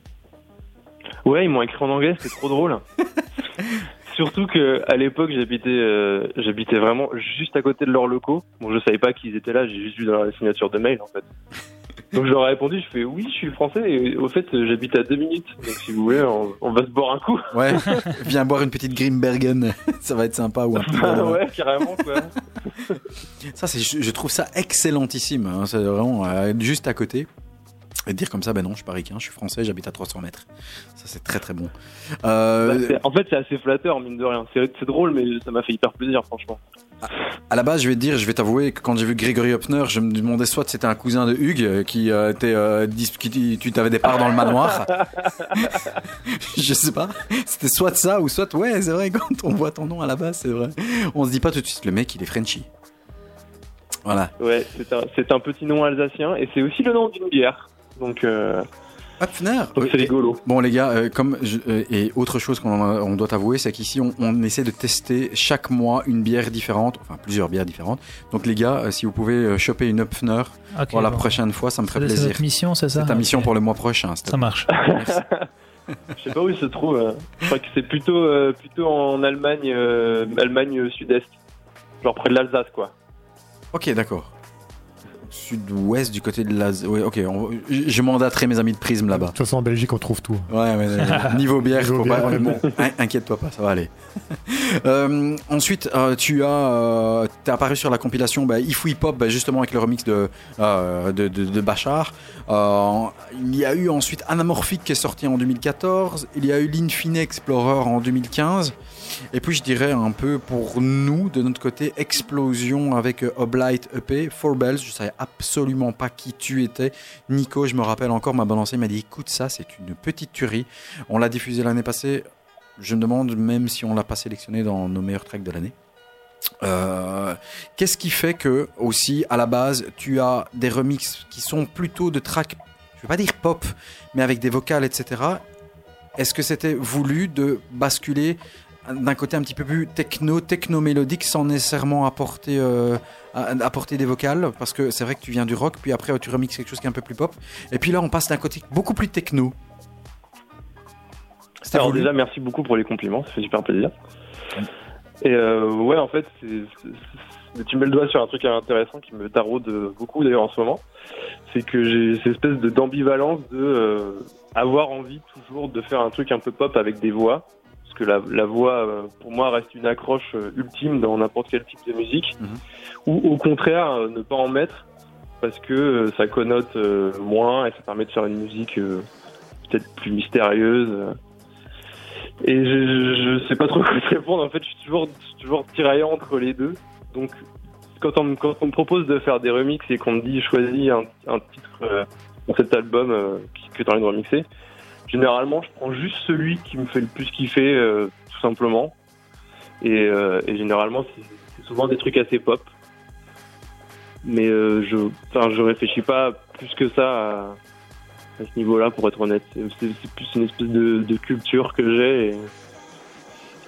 Ouais, ils m'ont écrit en anglais, c'était trop drôle. *laughs* Surtout que à l'époque j'habitais euh, j'habitais vraiment juste à côté de leurs locaux. Bon, je savais pas qu'ils étaient là, j'ai juste vu dans la signature de mail en fait. Donc je leur ai répondu, je fais oui, je suis français et au fait j'habite à deux minutes. Donc si vous voulez, on, on va se boire un coup. Ouais, *laughs* viens boire une petite Grimbergen, *laughs* ça va être sympa. Ou un petit *laughs* ouais, carrément quoi. Ça, c'est, je, je trouve ça excellentissime. hein. C'est vraiment euh, juste à côté. Et dire comme ça, ben non, je suis pas ricain, je suis français, j'habite à 300 mètres. Ça, c'est très très bon. Euh, Bah, en fait, c'est assez flatteur, mine de rien. C'est drôle, mais ça m'a fait hyper plaisir, franchement. à la base, je vais te dire, je vais t'avouer que quand j'ai vu Grégory Hopner, je me demandais soit c'était un cousin de Hugues euh, qui euh, était, euh, qui- tu t'avais des parts dans le manoir. *laughs* *laughs* je sais pas. C'était soit ça ou soit, ouais, c'est vrai, quand on voit ton nom à la base, c'est vrai. On se dit pas tout de suite, le mec, il est Frenchy. Voilà. Ouais, c'est un, un petit nom alsacien et c'est aussi le nom d'une bière. Donc, euh, Hopner donc c'est rigolo. Bon les gars, euh, comme je- euh, et autre chose qu'on on doit avouer, c'est qu'ici on, on essaie de tester chaque mois une bière différente, enfin plusieurs bières différentes. Donc les gars, euh, si vous pouvez euh, choper une Hopfner Ok, pour la bon. prochaine fois, ça me ferait C'est c'est plaisir. notre mission, c'est ça C'est ta mission pour le mois prochain. Ça marche. *laughs* Je sais pas où il se trouve. euh. Je crois que c'est plutôt, euh, plutôt en Allemagne, euh, Allemagne sud-est. Genre près de l'Alsace, quoi. ok, d'accord. Sud-ouest du côté de la. Ouais, ok. on- je mandaterai mes amis de Prisme De là-bas. toute façon, en Belgique, on trouve tout. Ouais, mais euh, *laughs* niveau bière, Niveau faut bière, pas. bon, Inquiète-toi pas, ça va aller. *laughs* Euh, ensuite, euh, tu as, euh, t'es apparu sur la compilation bah, Ifou Hip Hop, bah, justement avec le remix de de, de, de Bachar. Il y a eu ensuite Anamorphic qui est sorti en 2014. Il y a eu l'Infine Explorer en 2015. Et puis je dirais un peu pour nous, de notre côté, Explosion avec euh, Oblight EP, Four Bells. Je savais absolument pas qui tu étais. Nico, je me rappelle encore, m'a balancé, m'a dit écoute ça, c'est une petite tuerie. On l'a diffusé l'année passée. Je me demande même si on l'a pas sélectionné dans nos meilleurs tracks de l'année. Euh, Qu'est-ce qui fait que aussi à la base tu as des remixes qui sont plutôt de tracks, je vais pas dire pop, mais avec des vocales, etc. Est-ce que c'était voulu de basculer d'un côté un petit peu plus techno, techno-mélodique sans nécessairement apporter, euh, apporter des vocales Parce que c'est vrai que tu viens du rock, puis après tu remixes quelque chose qui est un peu plus pop. Et puis là on passe d'un côté beaucoup plus techno. Alors voulu déjà, merci beaucoup pour les compliments, ça fait super plaisir. Et euh, ouais, en fait, tu mets le doigt sur un truc intéressant qui me taraude beaucoup d'ailleurs en ce moment. C'est que j'ai cette espèce de d'ambivalence de euh, avoir envie toujours de faire un truc un peu pop avec des voix. Que la, la voix, euh, pour moi, reste une accroche euh, ultime dans n'importe quel type de musique. Mhm. Ou au contraire, euh, ne pas en mettre parce que ça connote moins et ça permet de faire une musique peut-être plus mystérieuse. Et je, je, sais pas trop *laughs* quoi te répondre. En fait, je suis toujours, toujours tiraillé entre les deux. Donc, quand on, me- quand on me propose de faire des remixes et qu'on me dit choisis un, un titre euh, dans cet album euh, que tu as envie de remixer, généralement je prends juste celui qui me fait le plus kiffer, euh, tout simplement. Et, euh, généralement c'est souvent des trucs assez pop. Mais euh, je, je réfléchis pas plus que ça à, ce niveau-là, pour être honnête. C'est plus une espèce de, culture que j'ai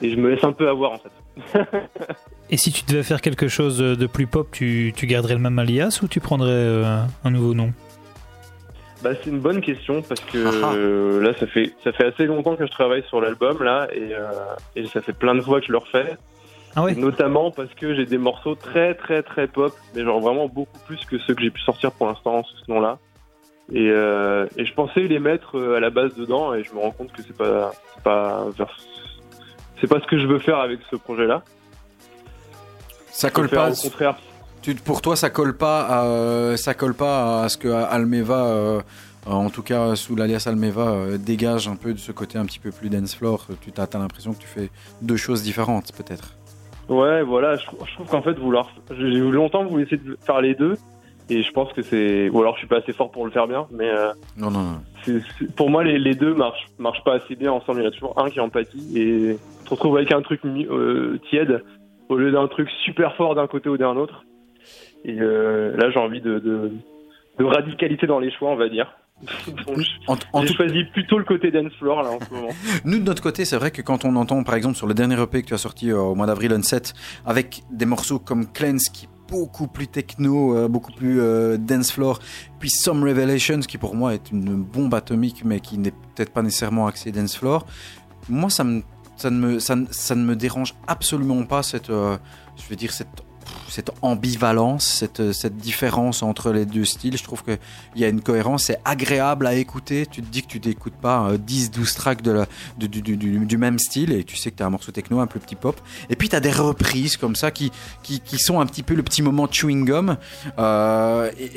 et, je me laisse un peu avoir en fait. *laughs* Et si tu devais faire quelque chose de plus pop, tu, garderais le même alias ou tu prendrais un nouveau nom? Bah, c'est une bonne question parce que Ah ah. euh, là, ça fait ça fait assez longtemps que je travaille sur l'album là et, euh, et ça fait plein de fois que je le refais. Ah ouais Notamment parce que j'ai des morceaux très très très pop, mais genre vraiment beaucoup plus que ceux que j'ai pu sortir pour l'instant sous ce nom-là. Et, euh, et je pensais les mettre euh, à la base dedans et je me rends compte que c'est pas c'est pas vers- c'est pas ce que je veux faire avec ce projet-là. Ça colle pas. Au contraire, Tu, pour toi, ça colle pas, à, euh, ça colle pas à ce que Almeva, euh, en tout cas sous l'alias Almeva, euh, dégage un peu de ce côté un petit peu plus dance floor. Tu as, t'as l'impression que tu fais deux choses différentes, peut-être. Ouais, voilà, je, trouve- je trouve qu'en fait, vouloir. J'ai longtemps voulu essayer de faire les deux, et je pense que c'est. Ou alors je suis pas assez fort pour le faire bien, mais euh, Non, non, non. pour moi, les, les deux marchent, marchent pas assez bien ensemble. Il y a toujours un qui est empathie, et tu te retrouves avec un truc tiède au lieu d'un truc super fort d'un côté ou d'un autre. Et euh, là, j'ai envie de, de, de radicalité dans les choix, on va dire. *laughs* J'ai tout choisi plutôt le côté dance floor là en ce moment. *laughs* Nous, de notre côté, c'est vrai que quand on entend, par exemple, sur le dernier EP que tu as sorti euh, au mois d'avril, Unset, avec des morceaux comme Cleanse, qui est beaucoup plus techno, euh, beaucoup plus euh, dance floor, puis Some Revelations, qui pour moi est une bombe atomique, mais qui n'est peut-être pas nécessairement axée dance floor, moi, ça, me, ça, ne me, ça, ne- ça ne me dérange absolument pas cette, je veux dire, cette cette ambivalence, cette, cette différence entre les deux styles. Je trouve qu'il y a une cohérence, c'est agréable à écouter. Tu te dis que tu n'écoutes pas euh, 10-12 tracks de la, de- du, du- du- du même style et tu sais que tu as un morceau techno, un peu petit pop. Et puis tu as des reprises comme ça qui, qui, qui sont un petit peu le petit moment chewing gum euh, et, et-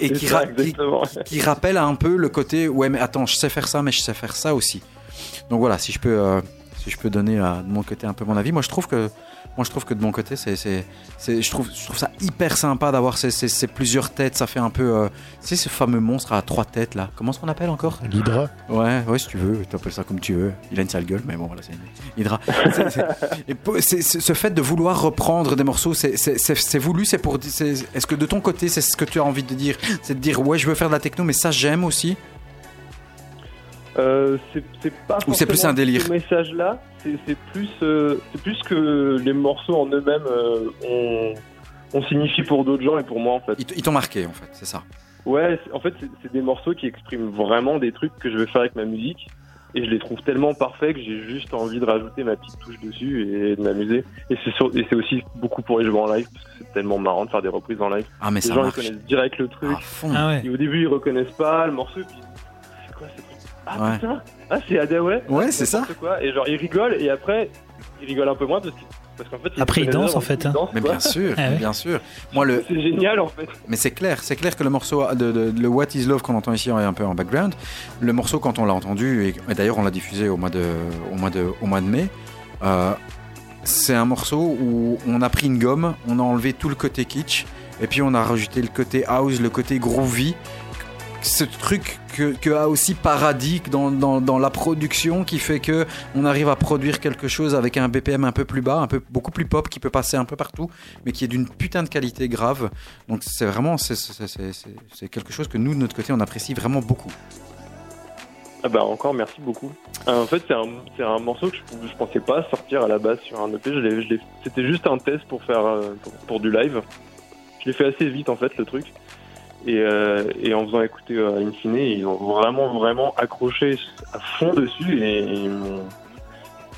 *laughs* et qui, ça, qui- qui rappelle un peu le côté ouais mais attends je sais faire ça mais je sais faire ça aussi donc voilà si je peux euh, si je peux donner euh, de mon côté un peu mon avis moi je trouve que moi je trouve que de mon côté c'est c'est c'est- je trouve je trouve ça hyper sympa d'avoir ces, ces, ces plusieurs têtes ça fait un peu euh, tu sais ce fameux monstre à trois têtes là comment est-ce qu'on appelle encore L'Hydra. Ouais, ouais, si tu veux, tu appelles ça comme tu veux. Il a une sale gueule, mais bon, voilà, c'est une Hydra. *laughs* C'est- ce fait de vouloir reprendre des morceaux, c'est- voulu, c'est pour. Est-ce que de ton côté, c'est ce que tu as envie de dire? C'est de dire, ouais, je veux faire de la techno, mais ça, j'aime aussi Euh, c'est pas Ou c'est plus forcément un délire Ce message-là, c'est c'est plus, euh, c'est plus que les morceaux en eux-mêmes euh, ont, ont signifié pour d'autres gens et pour moi en fait. Ils ils t'ont marqué, en fait, c'est ça. Ouais, en fait, c'est- des morceaux qui expriment vraiment des trucs que je vais faire avec ma musique et je les trouve tellement parfaits que j'ai juste envie de rajouter ma petite touche dessus et de m'amuser. Et c'est aussi beaucoup pour les jouer en live parce que c'est tellement marrant de faire des reprises en live. Ah, mais Les ça gens ils marche. connaissent direct le truc. À fond. Ah ouais. Et au début, ils reconnaissent pas le morceau, puis Ah Ouais. putain Ah c'est Adaway Ouais, c'est ça. quoi. Et genre, ils rigolent, et après, ils rigolent un peu moins parce que- parce qu'en fait. Après, dansent, déjà, en fait, hein. ils dansent, Mais bien sûr, Ah ouais. bien sûr. Moi, le, C'est génial en fait. Mais c'est clair, c'est clair que le morceau de, de- le What Is Love qu'on entend ici un peu en background, le morceau quand on l'a entendu et, et d'ailleurs on l'a diffusé au mois de au mois de au mois de mai, euh, c'est un morceau où on a pris une gomme, on a enlevé tout le côté kitsch et puis on a rajouté le côté house, le côté groovy. Ce truc que, a aussi Paradis dans, la production qui fait que on arrive à produire quelque chose avec un BPM un peu plus bas, un peu beaucoup plus pop qui peut passer un peu partout, mais qui est d'une putain de qualité grave. Donc c'est vraiment c'est- quelque chose que nous de notre côté on apprécie vraiment beaucoup. Ah bah encore, merci beaucoup. Euh, en fait, c'est un, un morceau que je, pensais pas sortir à la base sur un EP. C'était juste un test pour faire euh, pour du live. Je l'ai fait assez vite en fait le truc. Et, euh, et en faisant écouter euh, In fine, ils ont vraiment vraiment accroché à fond dessus et,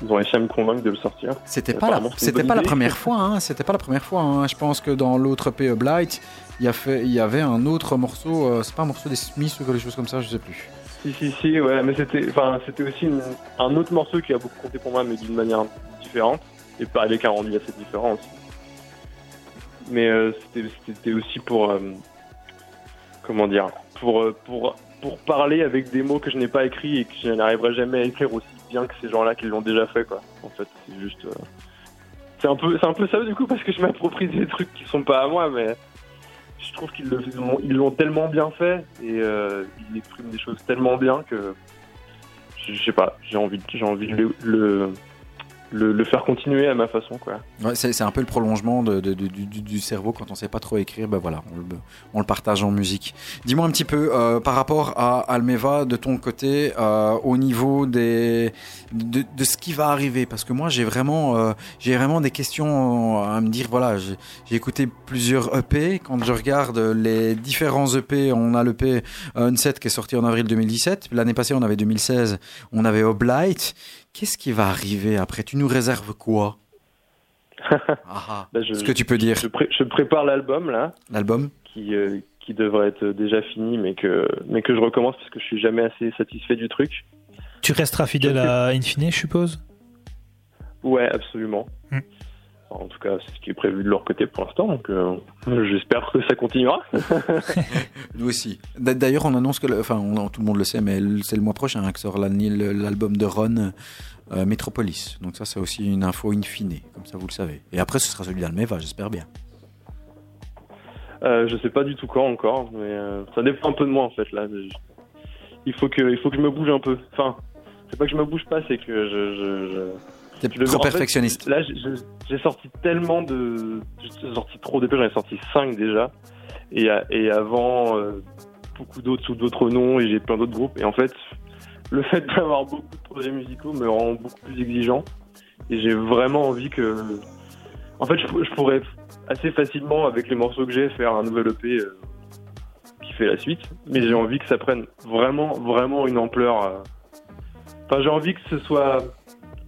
ils ont réussi à me convaincre de le sortir. C'était pas la, c'était pas première fois, hein, c'était pas la première fois. hein. Je pense que dans l'autre EP Blight, il y, a fait, il y avait un autre morceau, euh, c'est pas un morceau des Smiths ou quelque chose comme ça, je sais plus. Si si si ouais, mais c'était aussi une- un autre morceau qui a beaucoup compté pour moi, mais d'une manière différente et pas avec un rendu assez différent aussi. Mais euh, c'était c'était aussi pour euh, comment dire pour euh, pour pour parler avec des mots que je n'ai pas écrits et que je n'arriverai jamais à écrire aussi bien que ces gens-là qui l'ont déjà fait quoi. En fait, c'est juste euh, c'est un peu, c'est un peu ça du coup parce que je m'approprie des trucs qui sont pas à moi, mais je trouve qu'ils le- ils l'ont- tellement bien fait et euh, ils expriment des choses tellement bien que je, je sais pas, j'ai envie, j'ai envie de le, le, le- faire continuer à ma façon quoi. Ouais, c'est un peu le prolongement du, cerveau quand on sait pas trop écrire. Ben voilà, on le, on le partage en musique. Dis-moi un petit peu euh, par rapport à Almeva de ton côté euh, au niveau des de, ce qui va arriver parce que moi j'ai vraiment euh, j'ai vraiment des questions à me dire. Voilà, j'ai j'ai écouté plusieurs EP. Quand je regarde les différents EP, on a l'EP Unset qui est sorti en avril 2017. L'année passée, on avait 2016, on avait Oblight. Qu'est-ce qui va arriver après? Tu nous réserves quoi? *laughs* Ah, ah. Je, Ce que tu peux dire, je, pré- je prépare l'album là l'album? Qui, euh, qui devrait être déjà fini mais que, mais que je recommence parce que je suis jamais assez satisfait du truc. Tu resteras fidèle à Infine, je suppose? Ouais, absolument. Hmm. En tout cas, c'est ce qui est prévu de leur côté pour l'instant, donc euh, j'espère que ça continuera. *laughs* Nous aussi. D'ailleurs, on annonce que, le- enfin, on- tout le monde le sait, mais c'est le mois prochain hein, que sort l'album de Ron, euh, Metropolis. Donc ça, c'est aussi une info in fine, comme ça vous le savez. Et après, ce sera celui d'Almeva, j'espère bien. Euh, je sais pas du tout quand encore, mais euh, ça dépend un peu de moi en fait là. Je- Il faut que, il faut que je me bouge un peu. Enfin, c'est pas que je me bouge pas, c'est que je, je, je- T'es trop fait, perfectionniste. Là, j'ai- sorti tellement de. J'ai sorti trop d'épées, j'en ai sorti 5 déjà. Et, avant, euh, beaucoup d'autres sous d'autres noms, et j'ai plein d'autres groupes. Et en fait, le fait d'avoir beaucoup de projets musicaux me rend beaucoup plus exigeant. Et j'ai vraiment envie que. En fait, je, pour- je pourrais assez facilement, avec les morceaux que j'ai, faire un nouvel EP euh, qui fait la suite. Mais j'ai envie que ça prenne vraiment, vraiment une ampleur. euh. Enfin, j'ai envie que ce soit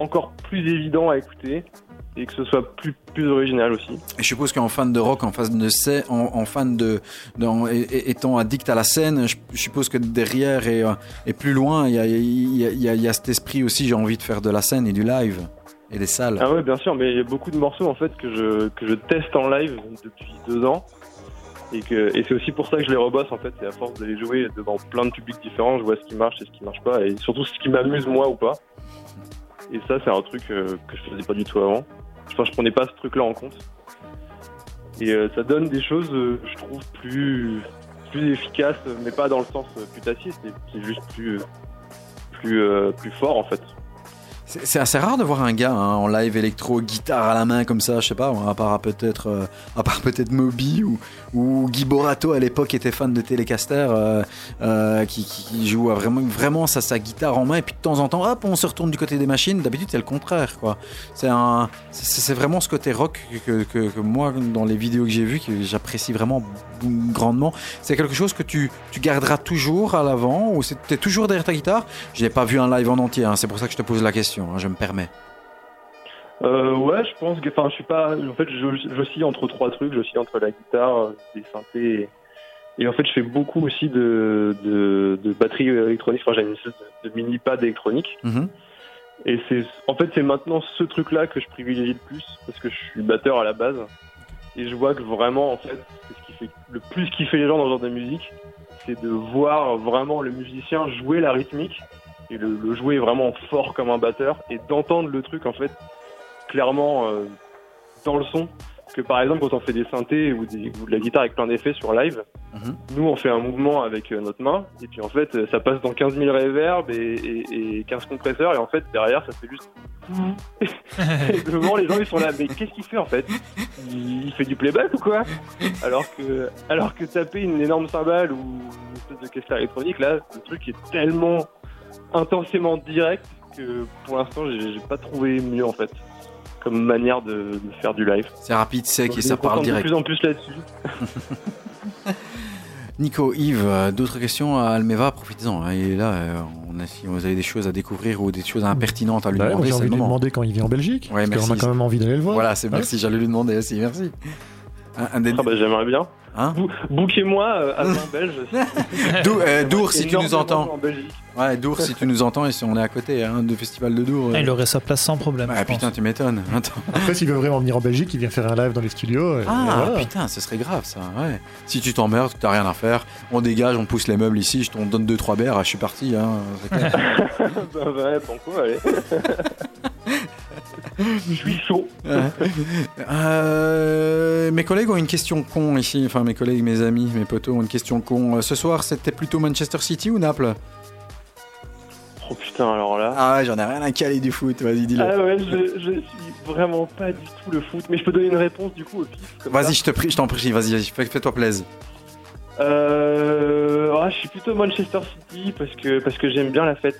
encore plus évident à écouter et que ce soit plus, plus original aussi. Et je suppose qu'en fan de rock, en fan de sé- en, en fan de, en- étant addict à la scène, je, je suppose que derrière et, euh, et plus loin, il y a, il y, a, il y a- il y a cet esprit aussi. J'ai envie de faire de la scène et du live et des salles. Ah ouais, bien sûr, mais il y a beaucoup de morceaux en fait que je, que je teste en live depuis deux ans. Et, que, et c'est aussi pour ça que je les rebosse en fait. C'est à force de les jouer devant plein de publics différents, je vois ce qui marche et ce qui marche pas. Et surtout ce qui m'amuse moi ou pas. Et ça, c'est un truc euh, que je faisais pas du tout avant. Enfin, je prenais pas ce truc-là en compte. Et euh, ça donne des choses, euh, je trouve, plus, efficaces, mais pas dans le sens putassier, c'est juste plus, plus, plus fort en fait. C'est assez rare de voir un gars hein, en live électro, guitare à la main comme ça, je sais pas, à part peut-être, à part peut-être Moby ou, ou Guy Borato à l'époque était fan de Telecaster, euh, euh, qui, qui- joue vraiment, vraiment sa, guitare en main et puis de temps en temps, hop, on se retourne du côté des machines. D'habitude c'est le contraire, quoi. C'est un, c'est vraiment ce côté rock que, que, que moi dans les vidéos que j'ai vues que j'apprécie vraiment grandement. C'est quelque chose que tu, tu garderas toujours à l'avant ou t'es toujours derrière ta guitare? Je n'ai pas vu un live en entier, hein, c'est pour ça que je te pose la question. hein, je me permets. Euh, ouais, je pense que, enfin, je suis pas, en fait, je, j'oscille entre trois trucs, j'oscille entre la guitare, euh, des synthés, et, et en fait, je fais beaucoup aussi de, de, de batterie électronique, enfin, j'ai une espèce de, de mini pad électronique, Mhm. et c'est, en fait, c'est maintenant ce truc-là que je privilégie le plus, parce que je suis batteur à la base, et je vois que vraiment, en fait, c'est ce qui fait le plus kiffer les gens dans ce genre de musique, c'est de voir vraiment le musicien jouer la rythmique, et le, le jouer vraiment fort comme un batteur, et d'entendre le truc, en fait, clairement euh, dans le son. Que par exemple, quand on fait des synthés ou, des- ou de la guitare avec plein d'effets sur live, Mhm. nous on fait un mouvement avec euh, notre main, et puis en fait euh, ça passe dans 15 000 reverbs et, et, et 15 compresseurs, et en fait derrière ça fait juste. *laughs* et devant les gens ils sont là, mais qu'est-ce qu'il fait en fait? Il, il fait du playback ou quoi? Alors que, alors que taper une énorme cymbale ou une espèce de caisse électronique, là le truc est tellement intensément direct que pour l'instant j'ai pas trouvé mieux en fait comme manière de, de faire du live. C'est rapide, sec Donc, et ça parle direct. de plus en plus là-dessus. *laughs* Nico, Yves, euh, d'autres questions à Almeva, profitez-en. hein, Il est là, euh, on a, si vous avez des choses à découvrir ou des choses impertinentes à lui Bah demander, J'ai envie de lui demander quand il vient en Belgique. Ouais, parce merci. qu'on a quand même envie d'aller le voir. Voilà, c'est Ouais. merci, j'allais lui demander aussi, merci. Un, un des- Ah bah j'aimerais bien. Hein Bou- Bouquez-moi euh, avant *laughs* belge. Dou- euh, Dour, si tu nous entends. En Belgique. Ouais, Dour, si tu nous entends, et si on est à côté hein, du festival de Dour. euh, Il aurait sa place sans problème. Ah pense. putain, tu m'étonnes. Attends. Après, s'il veut vraiment venir en Belgique, il vient faire un live dans les studios. et- Ah voilà. putain, ce serait grave ça. Ouais. Si tu t'emmerdes, que t'as rien à faire, on dégage, on pousse les meubles ici, je t'en donne deux trois bières, je suis parti. Hein, *laughs* bah ouais, banco, allez. *laughs* Je suis chaud. Euh, mes collègues ont une question con ici. Enfin, mes collègues, mes amis, mes potos ont une question con. Euh, Ce soir, c'était plutôt Manchester City ou Naples? Oh putain, alors là. Ah ouais, j'en ai rien à caler du foot. Vas-y, dis-le. Ah ouais, je, je suis vraiment pas du tout le foot. Mais je peux donner une réponse du coup au pif. Vas-y, je te prie, je t'en prie. Vas-y, vas-y, fais- fais-toi plaisir. Euh, ah, je suis plutôt Manchester City parce que, parce que j'aime bien la fête.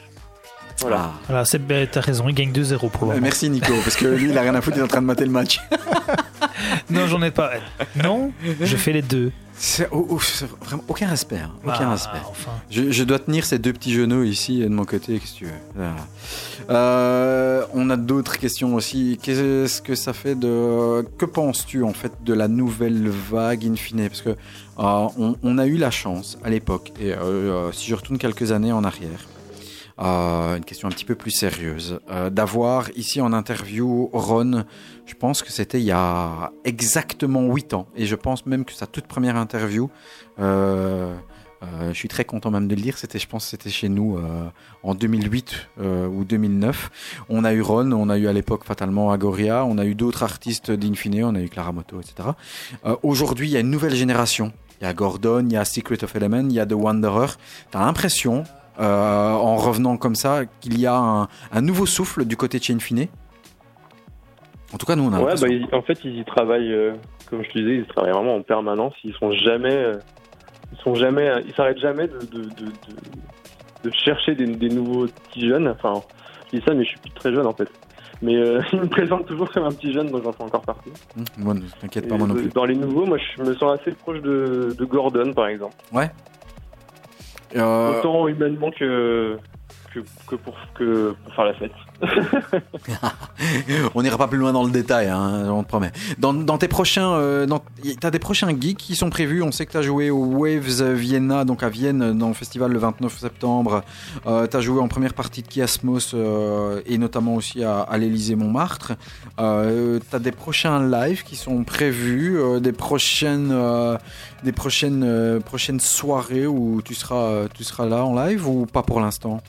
Voilà. Ah. Voilà, c'est t'as raison, il gagne 2-0 pour le Euh, moment. Merci Nico, parce que lui il a rien à foutre, il est en train de mater le match. *laughs* Non, j'en ai pas. Non, je fais les deux. C'est oh, oh, vraiment aucun respect, hein, aucun Ah, respect. Enfin. Je, je dois tenir ces deux petits genoux ici de mon côté, qu'est-ce que tu veux. Voilà. Euh, on a d'autres questions aussi. Qu'est-ce que ça fait de. Que penses-tu en fait de la nouvelle vague in fine? Parce que euh, on, on a eu la chance à l'époque, et euh, euh, si je retourne quelques années en arrière, euh, une question un petit peu plus sérieuse, euh, d'avoir ici en interview Ron, je pense que c'était il y a exactement 8 ans, et je pense même que sa toute première interview, euh, je suis très content même de le dire, c'était, je pense c'était chez nous en 2008 euh, ou 2009. On a eu Ron, on a eu à l'époque fatalement Agoria, on a eu d'autres artistes d'Infine, on a eu Clara Moto, etc. Aujourd'hui, il y a une nouvelle génération. Il y a Gordon, il y a Secret of Element, il y a The Wanderer. T'as l'impression, euh, en revenant comme ça, qu'il y a un, un nouveau souffle du côté de chez Infine. En tout cas, nous, on a Ouais, bah, ils- en fait, ils y travaillent, euh, comme je te disais, ils travaillent vraiment en permanence. Ils sont jamais, euh, ils sont jamais, ils s'arrêtent jamais de, de, de, de, de chercher des, des nouveaux petits jeunes. Enfin, je dis ça, mais je suis plus très jeune en fait. Mais *laughs* ils me présentent toujours comme un petit jeune, donc j'en fais encore partie. Moi, ne t'inquiète pas, moi non plus. Dans les nouveaux, moi, je me sens assez proche de, de Gordon, par exemple. Euh, Autant humainement que, que, pour, faire la fête. *laughs* on n'ira pas plus loin dans le détail, hein, on te promet. Dans, tes prochains, euh, t'as des prochains gigs qui sont prévus. On sait que t'as joué au Waves Vienna, donc à Vienne, dans le festival le 29 septembre. Euh, t'as joué en première partie de Kiasmos euh, et notamment aussi à, à l'Élysée Montmartre. T'as des prochains lives qui sont prévus, des prochaines, des prochaines, prochaines soirées où tu seras, tu seras là en live ou pas pour l'instant?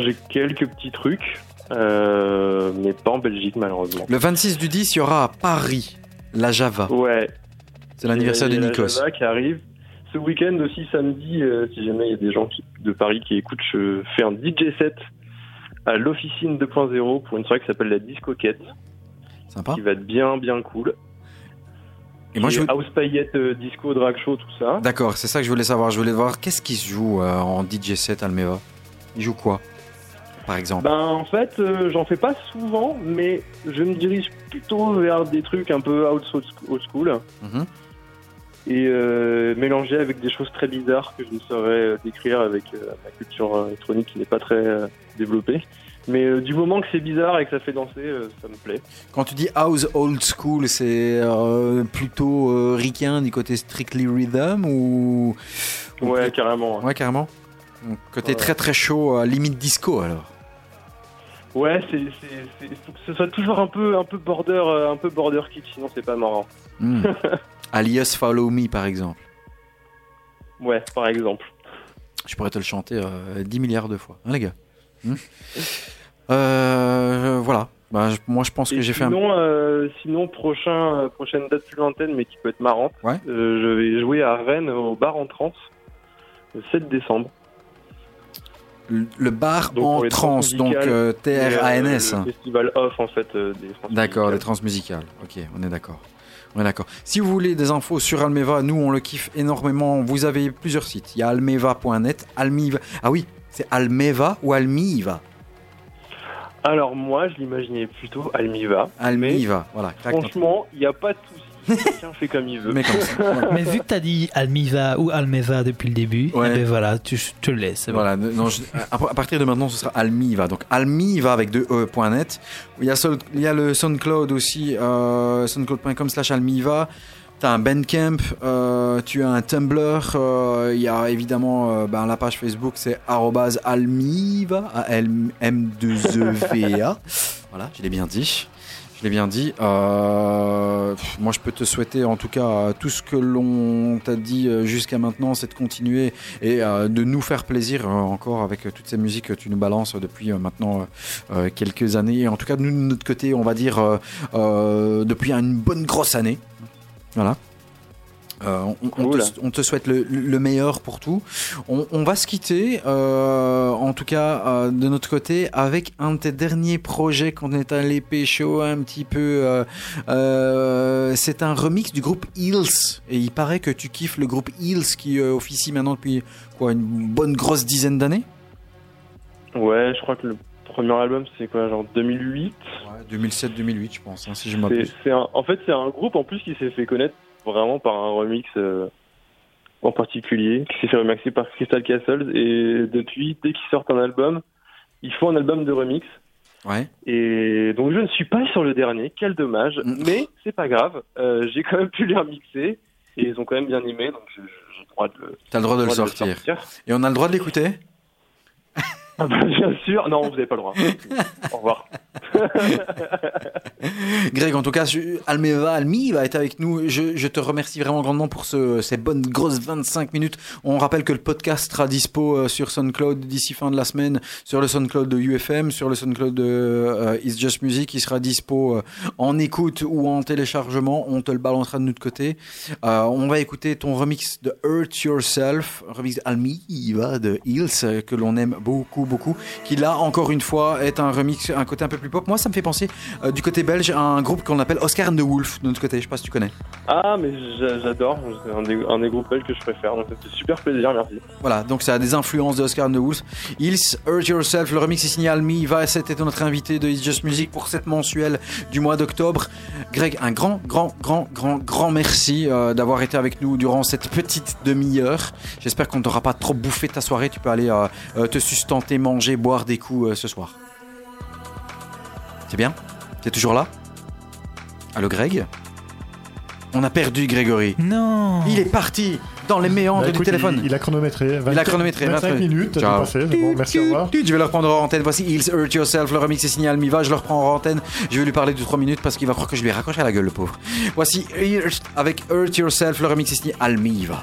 J'ai quelques petits trucs, euh, mais pas en Belgique, malheureusement. Le 26 du 10, il y aura à Paris la Java. Ouais, C'est l'anniversaire de a la Nikos. Java qui arrive. Ce week-end aussi, samedi, euh, si jamais il y a des gens qui- de Paris qui écoutent, je fais un DJ set à l'officine 2.0 pour une soirée qui s'appelle la Discoquette, Sympa. qui va être bien, bien cool. Et moi, je House Paillette, euh, Disco, Drag Show, tout ça. D'accord, c'est ça que je voulais savoir. Je voulais voir qu'est-ce qui se joue euh, en DJ set Almeva? Il joue quoi, par exemple? Ben, en fait, euh, j'en fais pas souvent, mais je me dirige plutôt vers des trucs un peu out old school Mhm. et euh, mélangé avec des choses très bizarres que je ne saurais euh, décrire avec euh, ma culture électronique qui n'est pas très développée. Mais euh, du moment que c'est bizarre et que ça fait danser, euh, ça me plaît. Quand tu dis house old school, c'est euh, plutôt ricain du côté strictly rhythm ou ou Ouais, carrément. ouais carrément. Donc, Côté Ouais. très très chaud, limite disco alors. Ouais, c'est, faut que ce soit toujours un peu, un peu border, euh, un peu border kitsch, sinon c'est pas marrant. Hmm. *laughs* Alias Follow Me par exemple. Ouais, par exemple. Je pourrais te le chanter euh, 10 milliards de fois, hein, les gars. Hmm Euh, voilà. Bah, je- moi je pense que j'ai fait un. sinon, euh, sinon prochain, prochaine date plus lointaine, mais qui peut être marrante. Ouais. je vais jouer à Rennes au bar en trance le 7 décembre. Le- bar Donc, en trans, trans donc euh, Et, euh, T-R-A-N-S. le festival off en fait euh, des trans D'accord, des trans musicales. Ok, on est d'accord. On est d'accord. Si vous voulez des infos sur Almeva, nous on le kiffe énormément. Vous avez plusieurs sites. Il y a almeva.net, Almiva. Ah oui, c'est Almeva ou Almiva? Alors moi, je l'imaginais plutôt Almiva. Almiva, voilà. Franchement, il n'y a pas de souci. Chacun fait comme il veut. Mais comme ça. *laughs* voilà. Mais vu que t'as dit Almiva ou Almeva depuis le début, Ouais. eh ben voilà, tu te le laisses. bon. Voilà, non, je- à, à partir de maintenant, ce sera Almiva. Donc Almiva avec deux e.net. Il y a, Sol- il y a le SoundCloud aussi, euh, soundcloud.com slash Almiva. Tu as un Bandcamp, euh, tu as un Tumblr, euh, il y a évidemment euh, ben, la page Facebook, c'est almiva, A-L-M-2-E-V-A. *laughs* voilà, je l'ai bien dit. Je l'ai bien dit. Euh, moi, je peux te souhaiter, en tout cas, tout ce que l'on t'a dit euh, jusqu'à maintenant, c'est de continuer et euh, de nous faire plaisir encore avec toutes ces musiques que tu nous balances depuis maintenant quelques années. En tout cas, nous, de notre côté, on va dire depuis une bonne grosse année. Voilà. Euh, on, te, on te souhaite le, le meilleur pour tout. On, on va se quitter, euh, en tout cas euh, de notre côté, avec un de tes derniers projets qu'on est allé pécho un petit peu. c'est un remix du groupe Hills. Et il paraît que tu kiffes le groupe Hills qui officie maintenant depuis quoi, une bonne grosse dizaine d'années? Ouais, je crois que le premier album, c'est quoi, genre 2008 ouais, 2007-2008, je pense, hein, si je m'abuse. En fait, c'est un groupe en plus qui s'est fait connaître vraiment par un remix euh, en particulier, qui s'est fait remixer par Crystal Castles. Et depuis, dès qu'ils sortent un album, ils font un album de remix. Ouais. Et donc, je ne suis pas sur le dernier, quel dommage. Mm. Mais c'est pas grave, euh, j'ai quand même pu les remixer. Et ils ont quand même bien aimé, donc j'ai le droit de le, T'as le droit de le droit de sortir. sortir. Et on a le droit de l'écouter? Ah bah, bien sûr, non, vous n'avez pas le droit. *laughs* Au revoir. *laughs* Greg, en tout cas, Almeva, Almi va être avec nous. Je, je te remercie vraiment grandement pour ce- ces bonnes grosses 25 minutes. On rappelle que le podcast sera dispo euh, sur SoundCloud d'ici fin de la semaine, sur le SoundCloud de UFM, sur le SoundCloud de euh, It's Just Music. Il sera dispo euh, en écoute ou en téléchargement. On te le balancera de notre côté. Euh, on va écouter ton remix de Hurt Yourself, remix d'Almiva de Hills, que l'on aime beaucoup, beaucoup. Qui là, encore une fois, est un remix, un côté un peu plus pop. Moi, ça me fait penser euh, du côté belge à un groupe qu'on appelle Oscar and the Wolf de notre côté. Je sais pas si tu connais. Ah, mais j'a- j'adore, c'est un des, un des groupes belges que je préfère, donc fait super plaisir, merci. Voilà, donc ça a des influences de Oscar and the Wolf. Hills, Hurt Yourself, le remix est signé Almi. Va, c'était notre invité de It's Just Music pour cette mensuelle du mois d'octobre. Greg, un grand, grand, grand, grand, grand merci euh, d'avoir été avec nous durant cette petite demi-heure. J'espère qu'on ne t'aura pas trop bouffé ta soirée. Tu peux aller euh, te sustenter, manger, boire des coups euh, ce soir. C'est bien? T'es toujours là? Allô Greg? On a perdu Grégory. Non Il est parti dans les méandres Bah, du écoute, téléphone. Il, il a chronométré. 24, chronométré, 25 23. minutes, Ciao. c'est bon, merci, au revoir. Je vais le reprendre en antenne. Voici Hills Hurt Yourself. Le remix est signé Almiva. Je le reprends en antenne. Je vais lui parler de 3 minutes parce qu'il va croire que je lui ai raccroché à la gueule, le pauvre. Voici avec Hurt Yourself. Le remix est signé Almiva.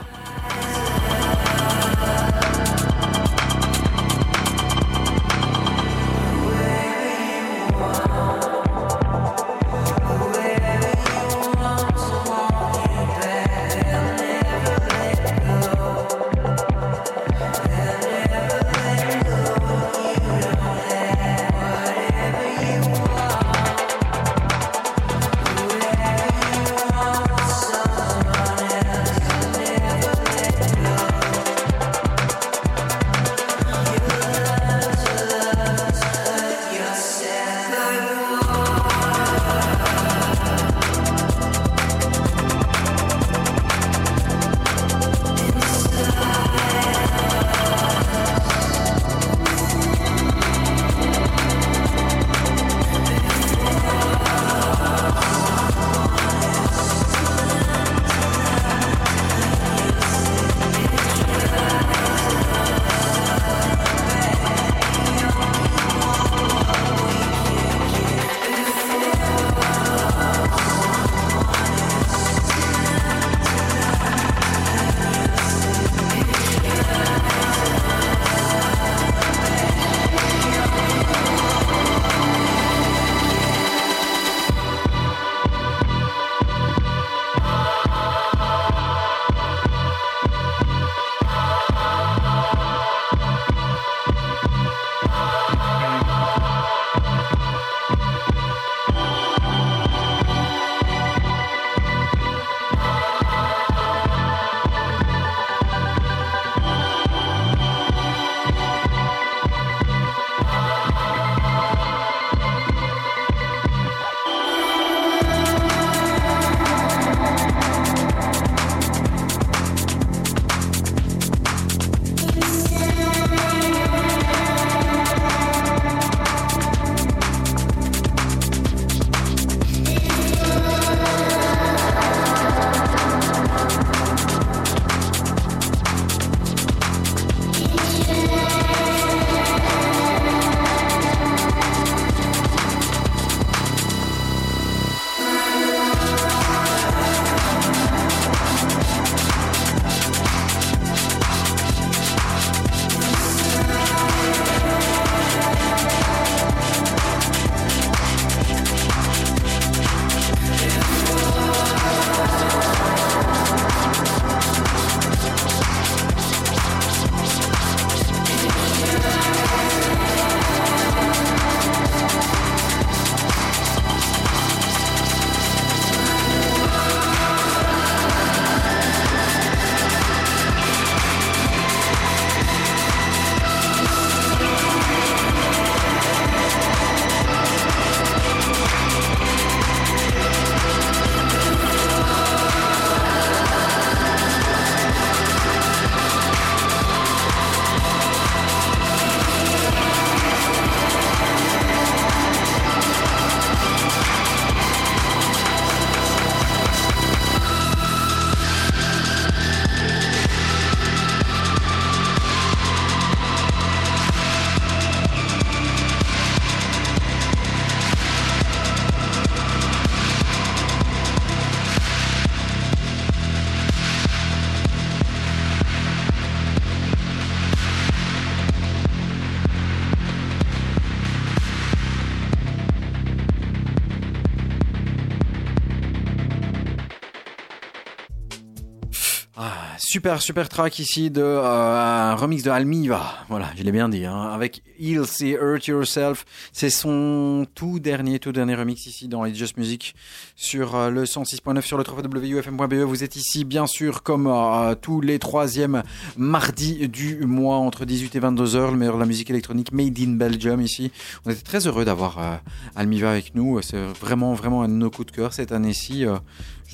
Super, super track ici de euh, un remix de Almiva. Voilà, je l'ai bien dit. Hein, avec Heal See Hurt Yourself. C'est son tout dernier, tout dernier remix ici dans It's Just Music sur euh, le 106.9 sur le www.ufm.be. E. Vous êtes ici, bien sûr, comme euh, tous les troisièmes mardis du mois entre 18 et 22 heures. Le meilleur de la musique électronique made in Belgium ici. On était très heureux d'avoir Almiva avec nous. C'est vraiment, vraiment un de nos coups de cœur cette année-ci.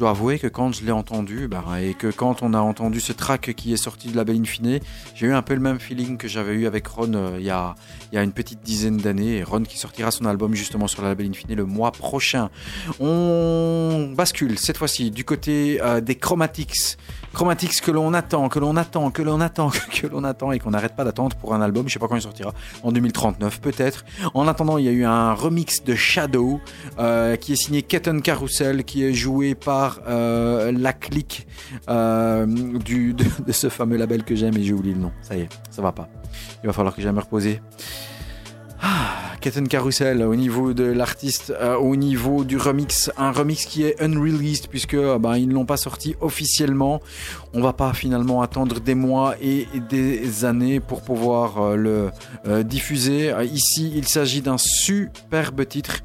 Dois avouer que quand je l'ai entendu, bah, et que quand on a entendu ce track qui est sorti de la Belle Infinée, j'ai eu un peu le même feeling que j'avais eu avec Ron euh, il y, a, une petite dizaine d'années. Ron qui sortira son album justement sur la Label Infinée le mois prochain. On bascule cette fois-ci du côté euh, des Chromatics. Chromatics que l'on attend, que l'on attend, que l'on attend, *laughs* que l'on attend et qu'on n'arrête pas d'attendre pour un album. Je sais pas quand il sortira. En 2039 peut-être. En attendant, il y a eu un remix de Shadow euh, qui est signé Ketten Carousel, qui est joué par euh, la clique euh, du, de, de ce fameux label que j'aime et j'ai oublié le nom. Ça y est, ça va pas. Il va falloir que j'aille me reposer. Ah, Carousel au niveau de l'artiste, euh, au niveau du remix, un remix qui est unreleased puisque euh, ben, ils ne l'ont pas sorti officiellement. On va pas finalement attendre des mois et des années pour pouvoir euh, le diffuser. Ici, il s'agit d'un superbe titre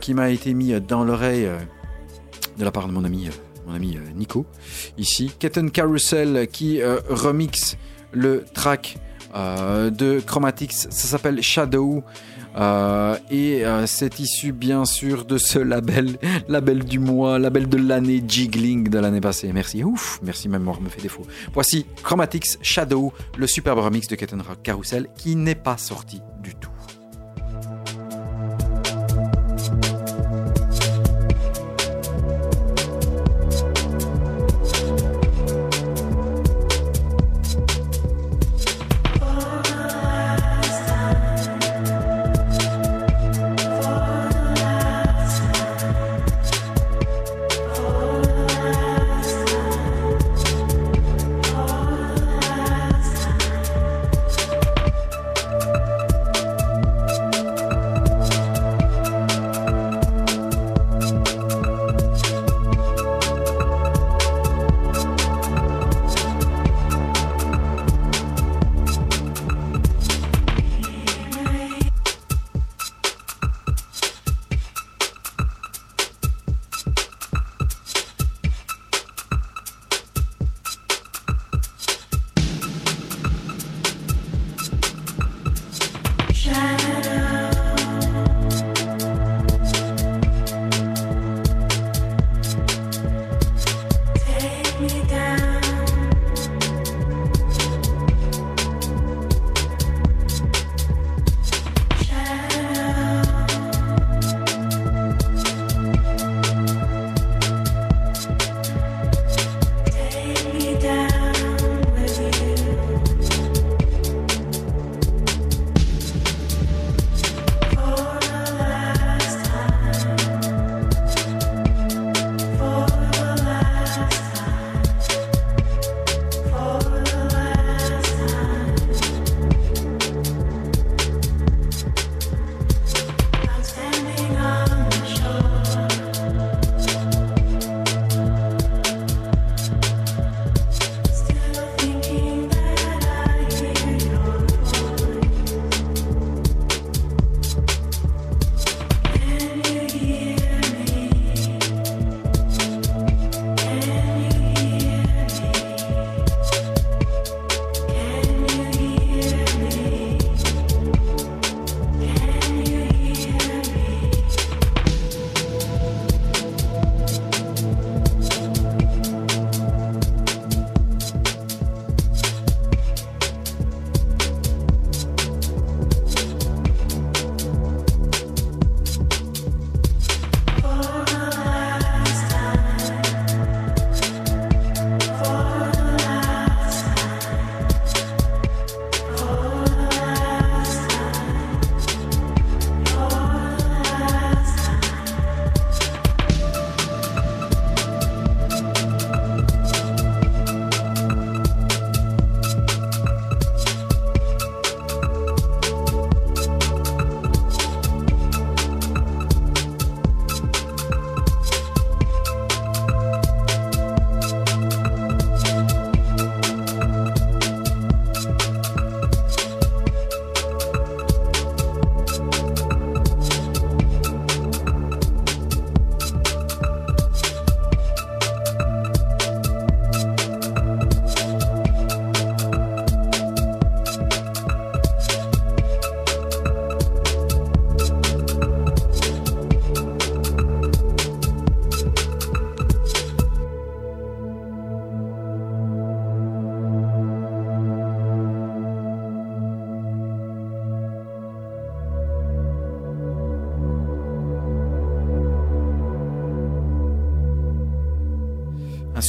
qui m'a été mis dans l'oreille de la part de mon ami, mon ami Nico. Ici, Ketten Carousel qui remix le track euh, de Chromatics. Ça s'appelle Shadow. Euh, et euh, c'est issu bien sûr de ce label, *laughs* label du mois, label de l'année, Jiggling de l'année passée. Merci, ouf, merci, ma mémoire me fait défaut. Voici Chromatics Shadow, le superbe remix de Ketten Carousel qui n'est pas sorti du tout.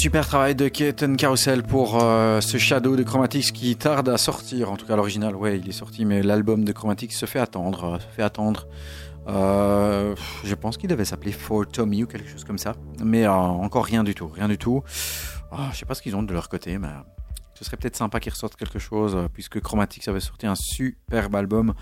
Super travail de Keaton Carousel pour euh, ce Shadow de Chromatics qui tarde à sortir. En tout cas, l'original, ouais, il est sorti, mais l'album de Chromatics se fait attendre. euh, fait attendre. Euh, je pense qu'il devait s'appeler For Tommy ou quelque chose comme ça. Mais encore rien du tout, rien du tout. Ah, je sais pas ce qu'ils ont de leur côté, mais ce serait peut-être sympa qu'ils ressortent quelque chose, euh, puisque Chromatics avait sorti un superbe album.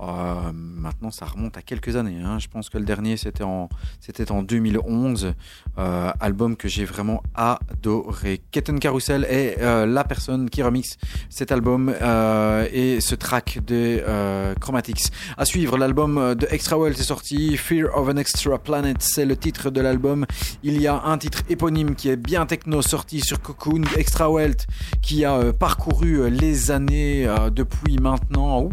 Euh, maintenant, ça remonte à quelques années. hein. Je pense que le dernier, c'était en, c'était en 2011. Euh, album que j'ai vraiment adoré. Ketten Carousel est la personne qui remixe cet album et ce track de euh, Chromatics. À suivre, l'album de Extra World est sorti. Fear of an Extra Planet, c'est le titre de l'album. Il y a un titre éponyme qui est bien techno sorti sur Cocoon. Extra World qui a euh, parcouru euh, les années euh, depuis maintenant, ouf,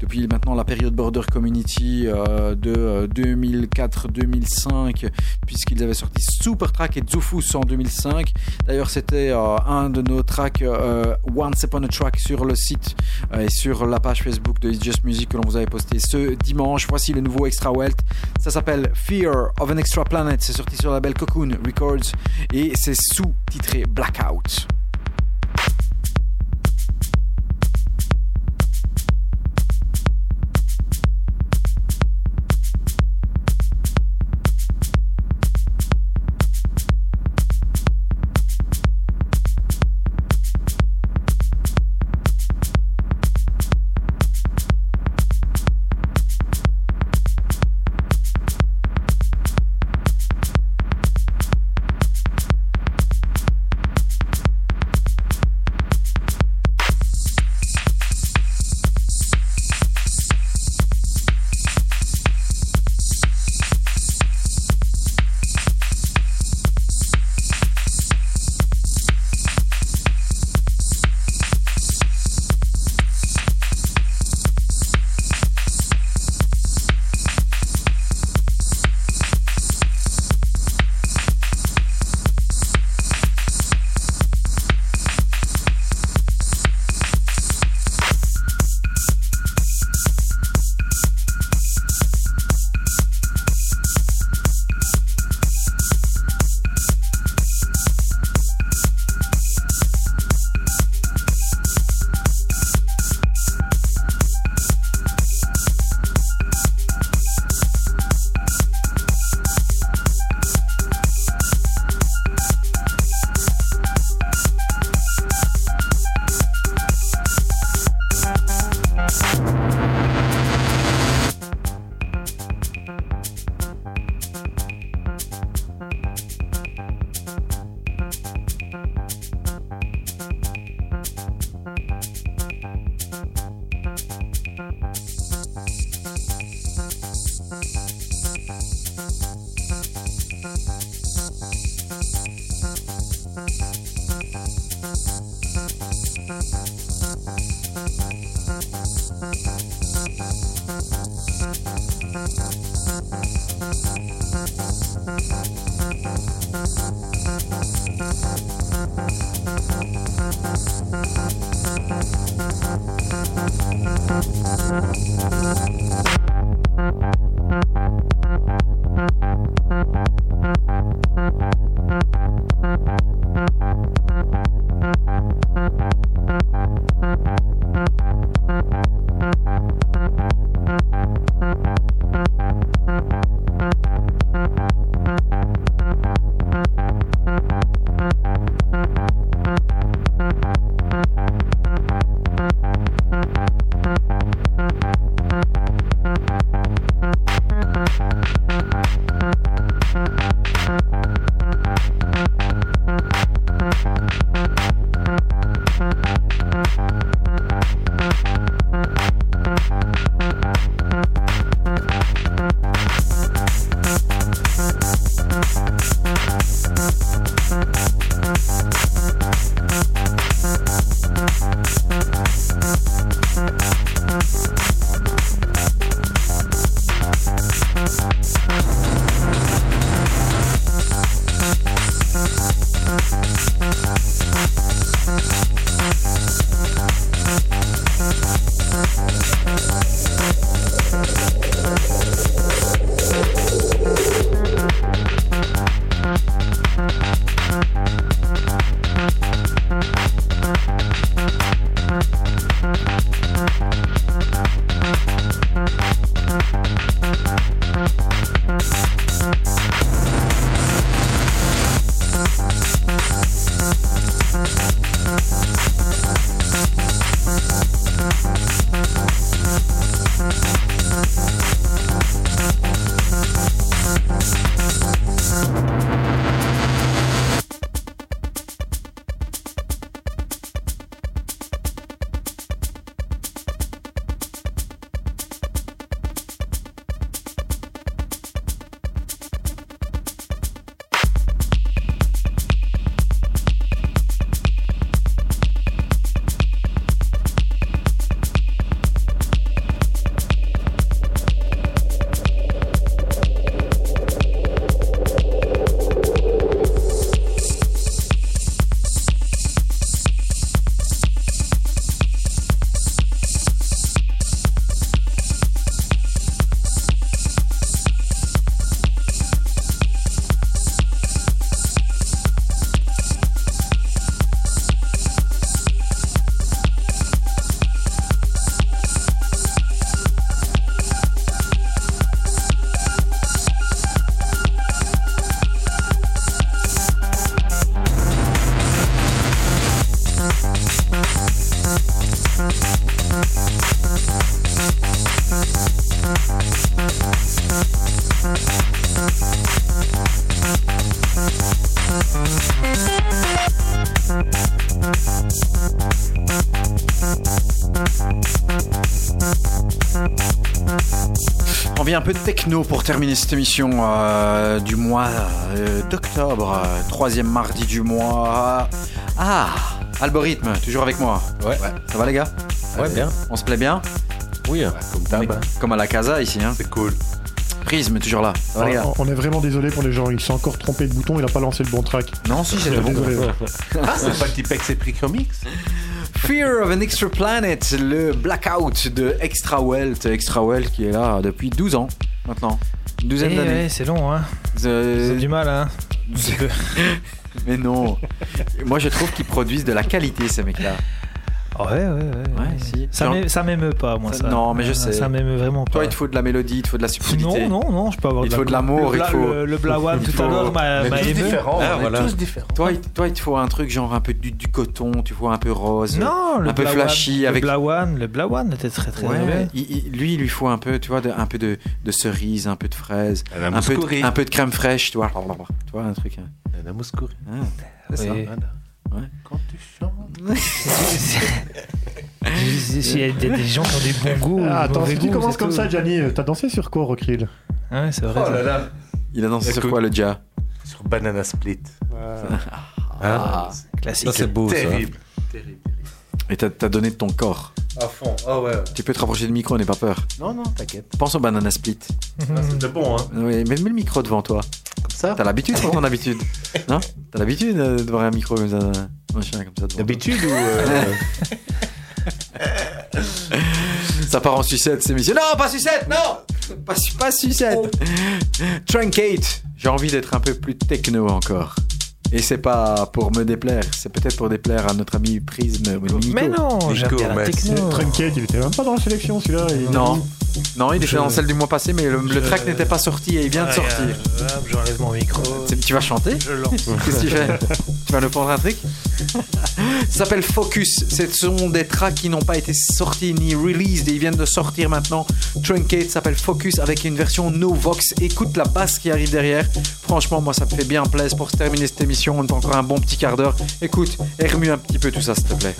depuis maintenant la période Border Community de euh, 2004-2005, puisqu'ils avaient sorti Supertrack et Zufus en 2005. D'ailleurs, c'était un de nos tracks Once Upon a Track sur le site et sur la page Facebook de Just Music que l'on vous avait posté ce dimanche. Voici le nouveau Extra Wealth. Ça s'appelle Fear of an Extra Planet. C'est sorti sur le label Cocoon Records et c'est sous-titré Blackout. Envie un peu de techno pour terminer cette émission euh, du mois euh, d'octobre, euh, troisième mardi du mois. Ah, algorithme, toujours avec moi. Ouais. Ça va les gars? Ouais, bien. On se plaît bien? Oui, comme d'hab. hein. Comme à la casa ici. Hein. C'est cool. Prisme, toujours là. Ça va les gars? On est vraiment désolé pour les gens, il s'est encore trompé de bouton, il a pas lancé le bon track. Non, si, c'était bon. Désolé. Ah, c'est pas Tipex et Prix Comics Fear of an Extra Planet, le blackout de Extra Wealth. Extra Wealth qui est là depuis 12 ans maintenant. Une douzaine Eh d'années. ouais, c'est long, hein. Euh, C'est du mal, hein. *laughs* Mais non. Moi, je trouve qu'ils produisent de la qualité, ces mecs-là. Ouais, ouais, ouais. Ouais, si. Ça m'émeut pas, moi, Ça- ça. non, mais je sais. Ça m'émeut vraiment pas. Toi, il te faut de la mélodie, il te faut de la subtilité. Non, non, non, je peux avoir Il de faut la- de l'amour, le il faut- Le, le tout faut- à l'heure m'a ému. différents. Ah, on voilà. est tous différents. Toi, il, toi, il te faut un truc genre un peu du, du coton, tu vois, un peu rose. Non, le un peu flashy le avec. Blawan, le Blawan était très très Ouais, il- il- lui, il lui faut un peu, tu vois, de, un peu de, de cerise, un peu de fraise, un peu de, un peu de crème fraîche, tu vois. Tu vois, un truc. hein. La mouscouri. Ah, c'est ça. Ouais. Quand tu chantes. *laughs* S'il y a des, gens qui ont des bons goûts. Ah, attends, si tu commences c'est comme tout. ça, Gianni, euh, t'as dansé sur quoi, Rockrill Ouais, c'est vrai. Oh ça. là là. Il a dansé sur quoi, le dia Sur Banana Split. Ah. Classique. Ça, c'est beau, ça. Terrible. Terrible. Et t'as t'as donné de ton corps. À fond. Ah ouais. Tu peux te rapprocher du micro, n'aie pas peur. Non, non, t'inquiète. Pense au banana split. Ah, C'était bon, hein. Oui, mets, mets le micro devant toi. Comme ça. T'as l'habitude, pour ton habitude. Non T'as l'habitude euh, de voir un micro comme ça, machin comme ça. devant toi. D'habitude ou. euh, Ça part en sucette, c'est émission. Non, pas sucette, non Pas, pas sucette. Truncate. J'ai envie d'être un peu plus techno encore. Et c'est pas pour me déplaire, c'est peut-être pour déplaire à notre ami Prisme. Mais non, j'aime la techno. Trunkate, il était même pas dans la sélection celui-là. il- Non. Non, il était Je- dans celle du mois passé, mais le, le track n'était pas sorti et il vient de sortir. Regarde, hop, J'enlève mon micro. Tu vas chanter Je lance. *laughs* Qu'est-ce que tu fais Tu vas nous prendre un truc *laughs* Ça s'appelle Focus. Ce sont des tracks qui n'ont pas été sortis ni released et ils viennent de sortir maintenant. Truncate s'appelle Focus avec une version No Vox. Écoute la basse qui arrive derrière. Franchement, moi ça me fait bien plaisir pour terminer cette émission. On a encore un bon petit quart d'heure. Écoute, et remue un petit peu tout ça s'il te plaît.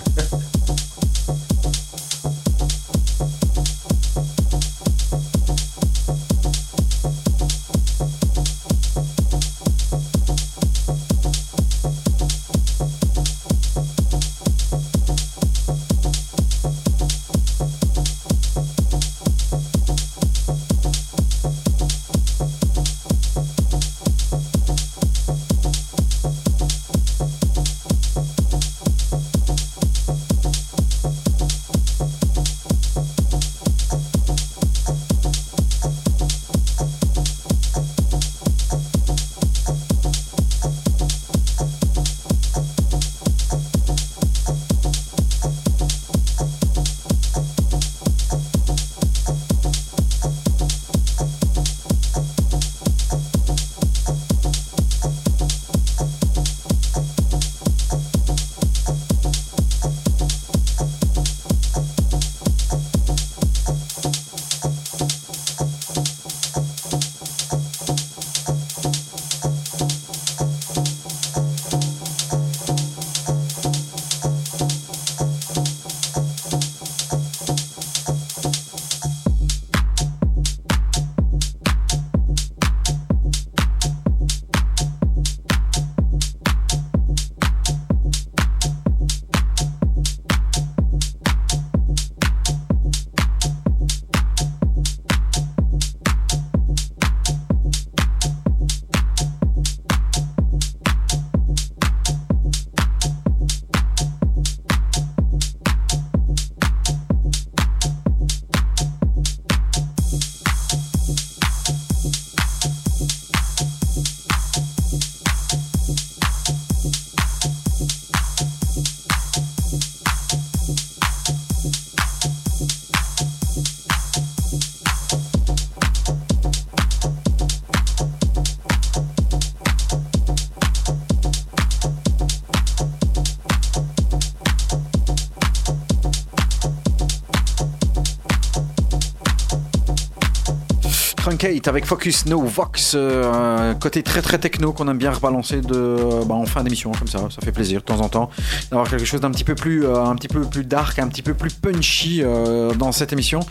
Truncate avec Focus No Vox, euh, côté très très techno qu'on aime bien rebalancer de, bah, en fin d'émission comme ça, ça fait plaisir de temps en temps d'avoir quelque chose d'un petit peu plus, euh, un petit peu plus dark, un petit peu plus punchy euh, dans cette émission.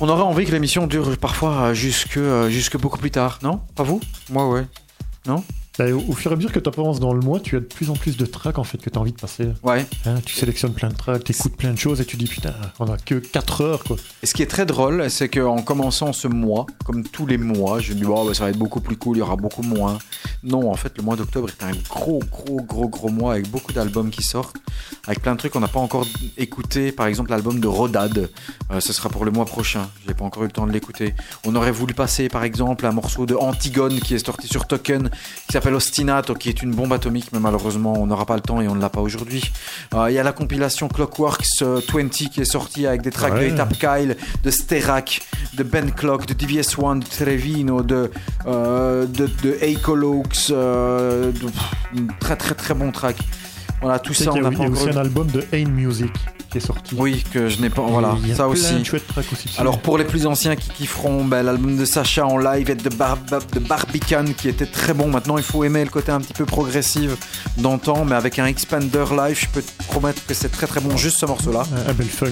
On aurait envie que l'émission dure parfois jusque, jusque beaucoup plus tard, non? Pas vous? Moi, ouais. Bah, au, au fur et à mesure que tu avances dans le mois, tu as de plus en plus de tracks en fait que tu as envie de passer. Ouais. Hein, tu sélectionnes plein de tracks, tu écoutes plein de choses et tu dis putain, on a que 4 heures quoi. Et ce qui est très drôle, c'est qu'en commençant ce mois, comme tous les mois, je me dis, oh, bah, ça va être beaucoup plus cool, il y aura beaucoup moins. Non, en fait, le mois d'octobre est un gros, gros, gros, gros mois avec beaucoup d'albums qui sortent, avec plein de trucs qu'on n'a pas encore écouté. Par exemple, l'album de Rodad, euh, ce sera pour le mois prochain. J'ai pas encore eu le temps de l'écouter. On aurait voulu passer, par exemple, un morceau de Antigone qui est sorti sur Token, qui s'appelle Ostinato, qui est une bombe atomique, mais malheureusement, on n'aura pas le temps et on ne l'a pas aujourd'hui. Euh, Il y a la compilation Clockworks euh, 20 qui est sortie avec des tracks Ouais. de Etap Kyle, de Sterak, de Ben Clock, de DVS1, de Trevino, de, euh, de, euh, de- pff, un très très très bon track. Voilà, tout ça, on a, n'a il pas y a encore. aussi un album de Ain Music qui est sorti. Oui, que je n'ai pas. Voilà, Il y a ça plein aussi. de chouettes tracks aussi. dessus. Alors pour les plus anciens qui kifferont, ben, l'album de Sacha en live et de, Bar de Barbican qui était très bon. Maintenant il faut aimer le côté un petit peu progressif d'antan, mais avec un expander live, je peux te promettre que c'est très très bon. Juste ce morceau-là. un, un bel funk.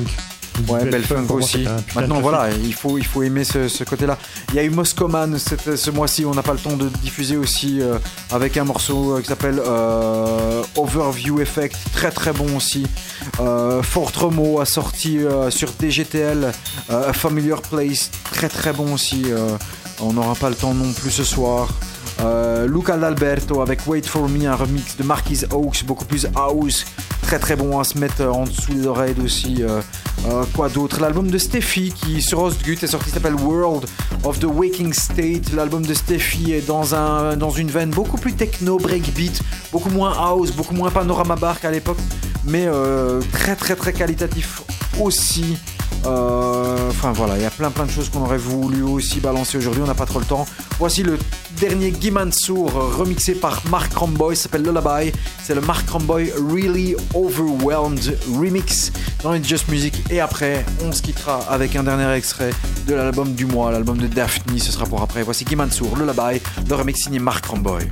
Ouais, Bel belle funk pour moi, aussi. Maintenant, voilà, il faut, il faut aimer ce, ce côté-là. Il y a eu Moscoman cette- ce mois-ci, on n'a pas le temps de diffuser aussi euh, avec un morceau euh, qui s'appelle euh, Overview Effect, très très bon aussi. Euh, Fort Remo a sorti sur DGTL A Familiar Place, très très bon aussi. on n'aura pas le temps non plus ce soir. Euh, Luca D'Alberto avec Wait For Me, un remix de Marquis Oaks, beaucoup plus house, très très bon à se mettre en dessous des oreilles aussi. euh, euh, quoi d'autre? L'album de Steffi qui sur Ostgut est sorti s'appelle World of the Waking State. L'album de Steffi est dans, un, dans une veine beaucoup plus techno, breakbeat, beaucoup moins house, beaucoup moins panorama bar qu'à l'époque, mais très très très qualitatif aussi. Euh, Enfin voilà, il y a plein plein de choses qu'on aurait voulu aussi balancer aujourd'hui, on n'a pas trop le temps. Voici le dernier Guy Mansour remixé par Mark Ramboy, s'appelle Lullaby. C'est le Mark Ramboy Really Overwhelmed remix dans les Just Music. Et après, on se quittera avec un dernier extrait de l'album du mois, l'album de Daphne, ce sera pour après. Voici Guy Mansour, Lullaby, le remix signé Mark Ramboy.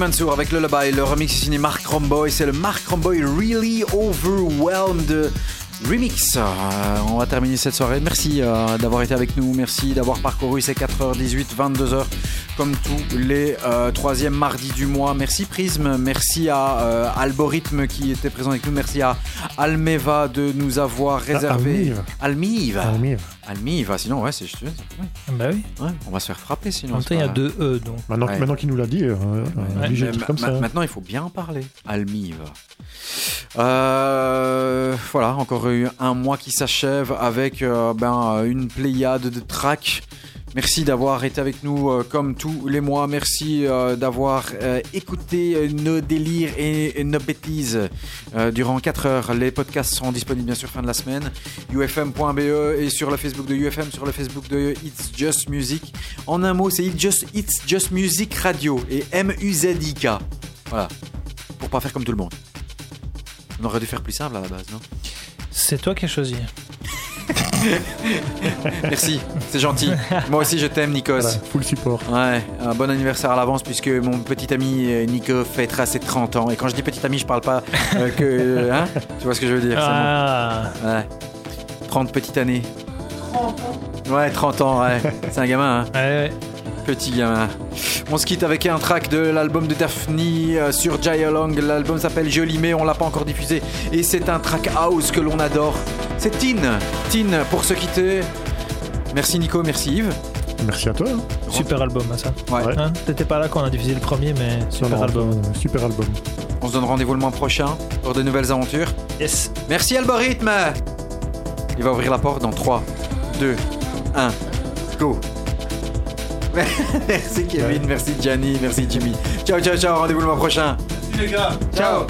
Mansour avec le Lullaby, le remix signé Mark Romboy, c'est le Mark Romboy Really Overwhelmed Remix. Euh, on va terminer cette soirée. Merci euh, d'avoir été avec nous. Merci d'avoir parcouru ces 4h18, 22h comme tous les euh, troisièmes mardis du mois. Merci Prism. Merci à euh, Algorithme qui était présent avec nous. Merci à Almeva de nous avoir réservé. Almive. Almive. Almive. Almive. Sinon, ouais, c'est juste. Bah oui. ouais, on va se faire frapper sinon. même temps, c'est il y a pas- deux E donc. Maintenant, Ouais. maintenant qu'il nous l'a dit, euh, on est obligé de Mais dire comme ma- ça. Maintenant, il faut bien en parler. Almive. Euh, voilà, encore eu un mois qui s'achève avec euh, ben, une pléiade de tracks. Merci d'avoir été avec nous euh, comme tous les mois. Merci euh, d'avoir euh, écouté nos délires et, nos bêtises durant 4 heures. Les podcasts seront disponibles bien sûr fin de la semaine. ufm.be et sur le Facebook de UFM, sur le Facebook de It's Just Music. En un mot, c'est It's Just, It's Just Music Radio et M-U-Z-I-K. Voilà. Pour pas faire comme tout le monde. On aurait dû faire plus simple à la base, non? C'est toi qui as choisi. *laughs* Merci, c'est gentil. *laughs* Moi aussi je t'aime Nikos. Voilà, full support. Ouais, un bon anniversaire à l'avance puisque mon petit ami euh, Nico fêtera ses 30 ans. Et quand je dis petit ami, je parle pas euh, que. euh, hein tu vois ce que je veux dire Ah, bon. Ouais. 30 petites années. 30 ans Ouais, 30 ans, ouais. *laughs* C'est un gamin, hein. ouais, ouais. Petit gamin. On se quitte avec un track de l'album de Daphne sur Jay Along. L'album s'appelle Joli mais on l'a pas encore diffusé. Et c'est un track house que l'on adore. C'est Tin. Tin pour se quitter. Merci Nico, merci Yves. Merci à toi. hein. Super album, hein, ça. Ouais. Ouais. Hein T'étais pas là quand on a diffusé le premier, mais super Non, non, album. euh, super album. On se donne rendez-vous le mois prochain pour de nouvelles aventures. Yes. Merci Algorithme Il va ouvrir la porte dans 3, 2, 1, go *laughs* Merci Kevin, merci Gianni, merci Jimmy. Ciao, ciao, ciao, rendez-vous le mois prochain. Merci les gars. Ciao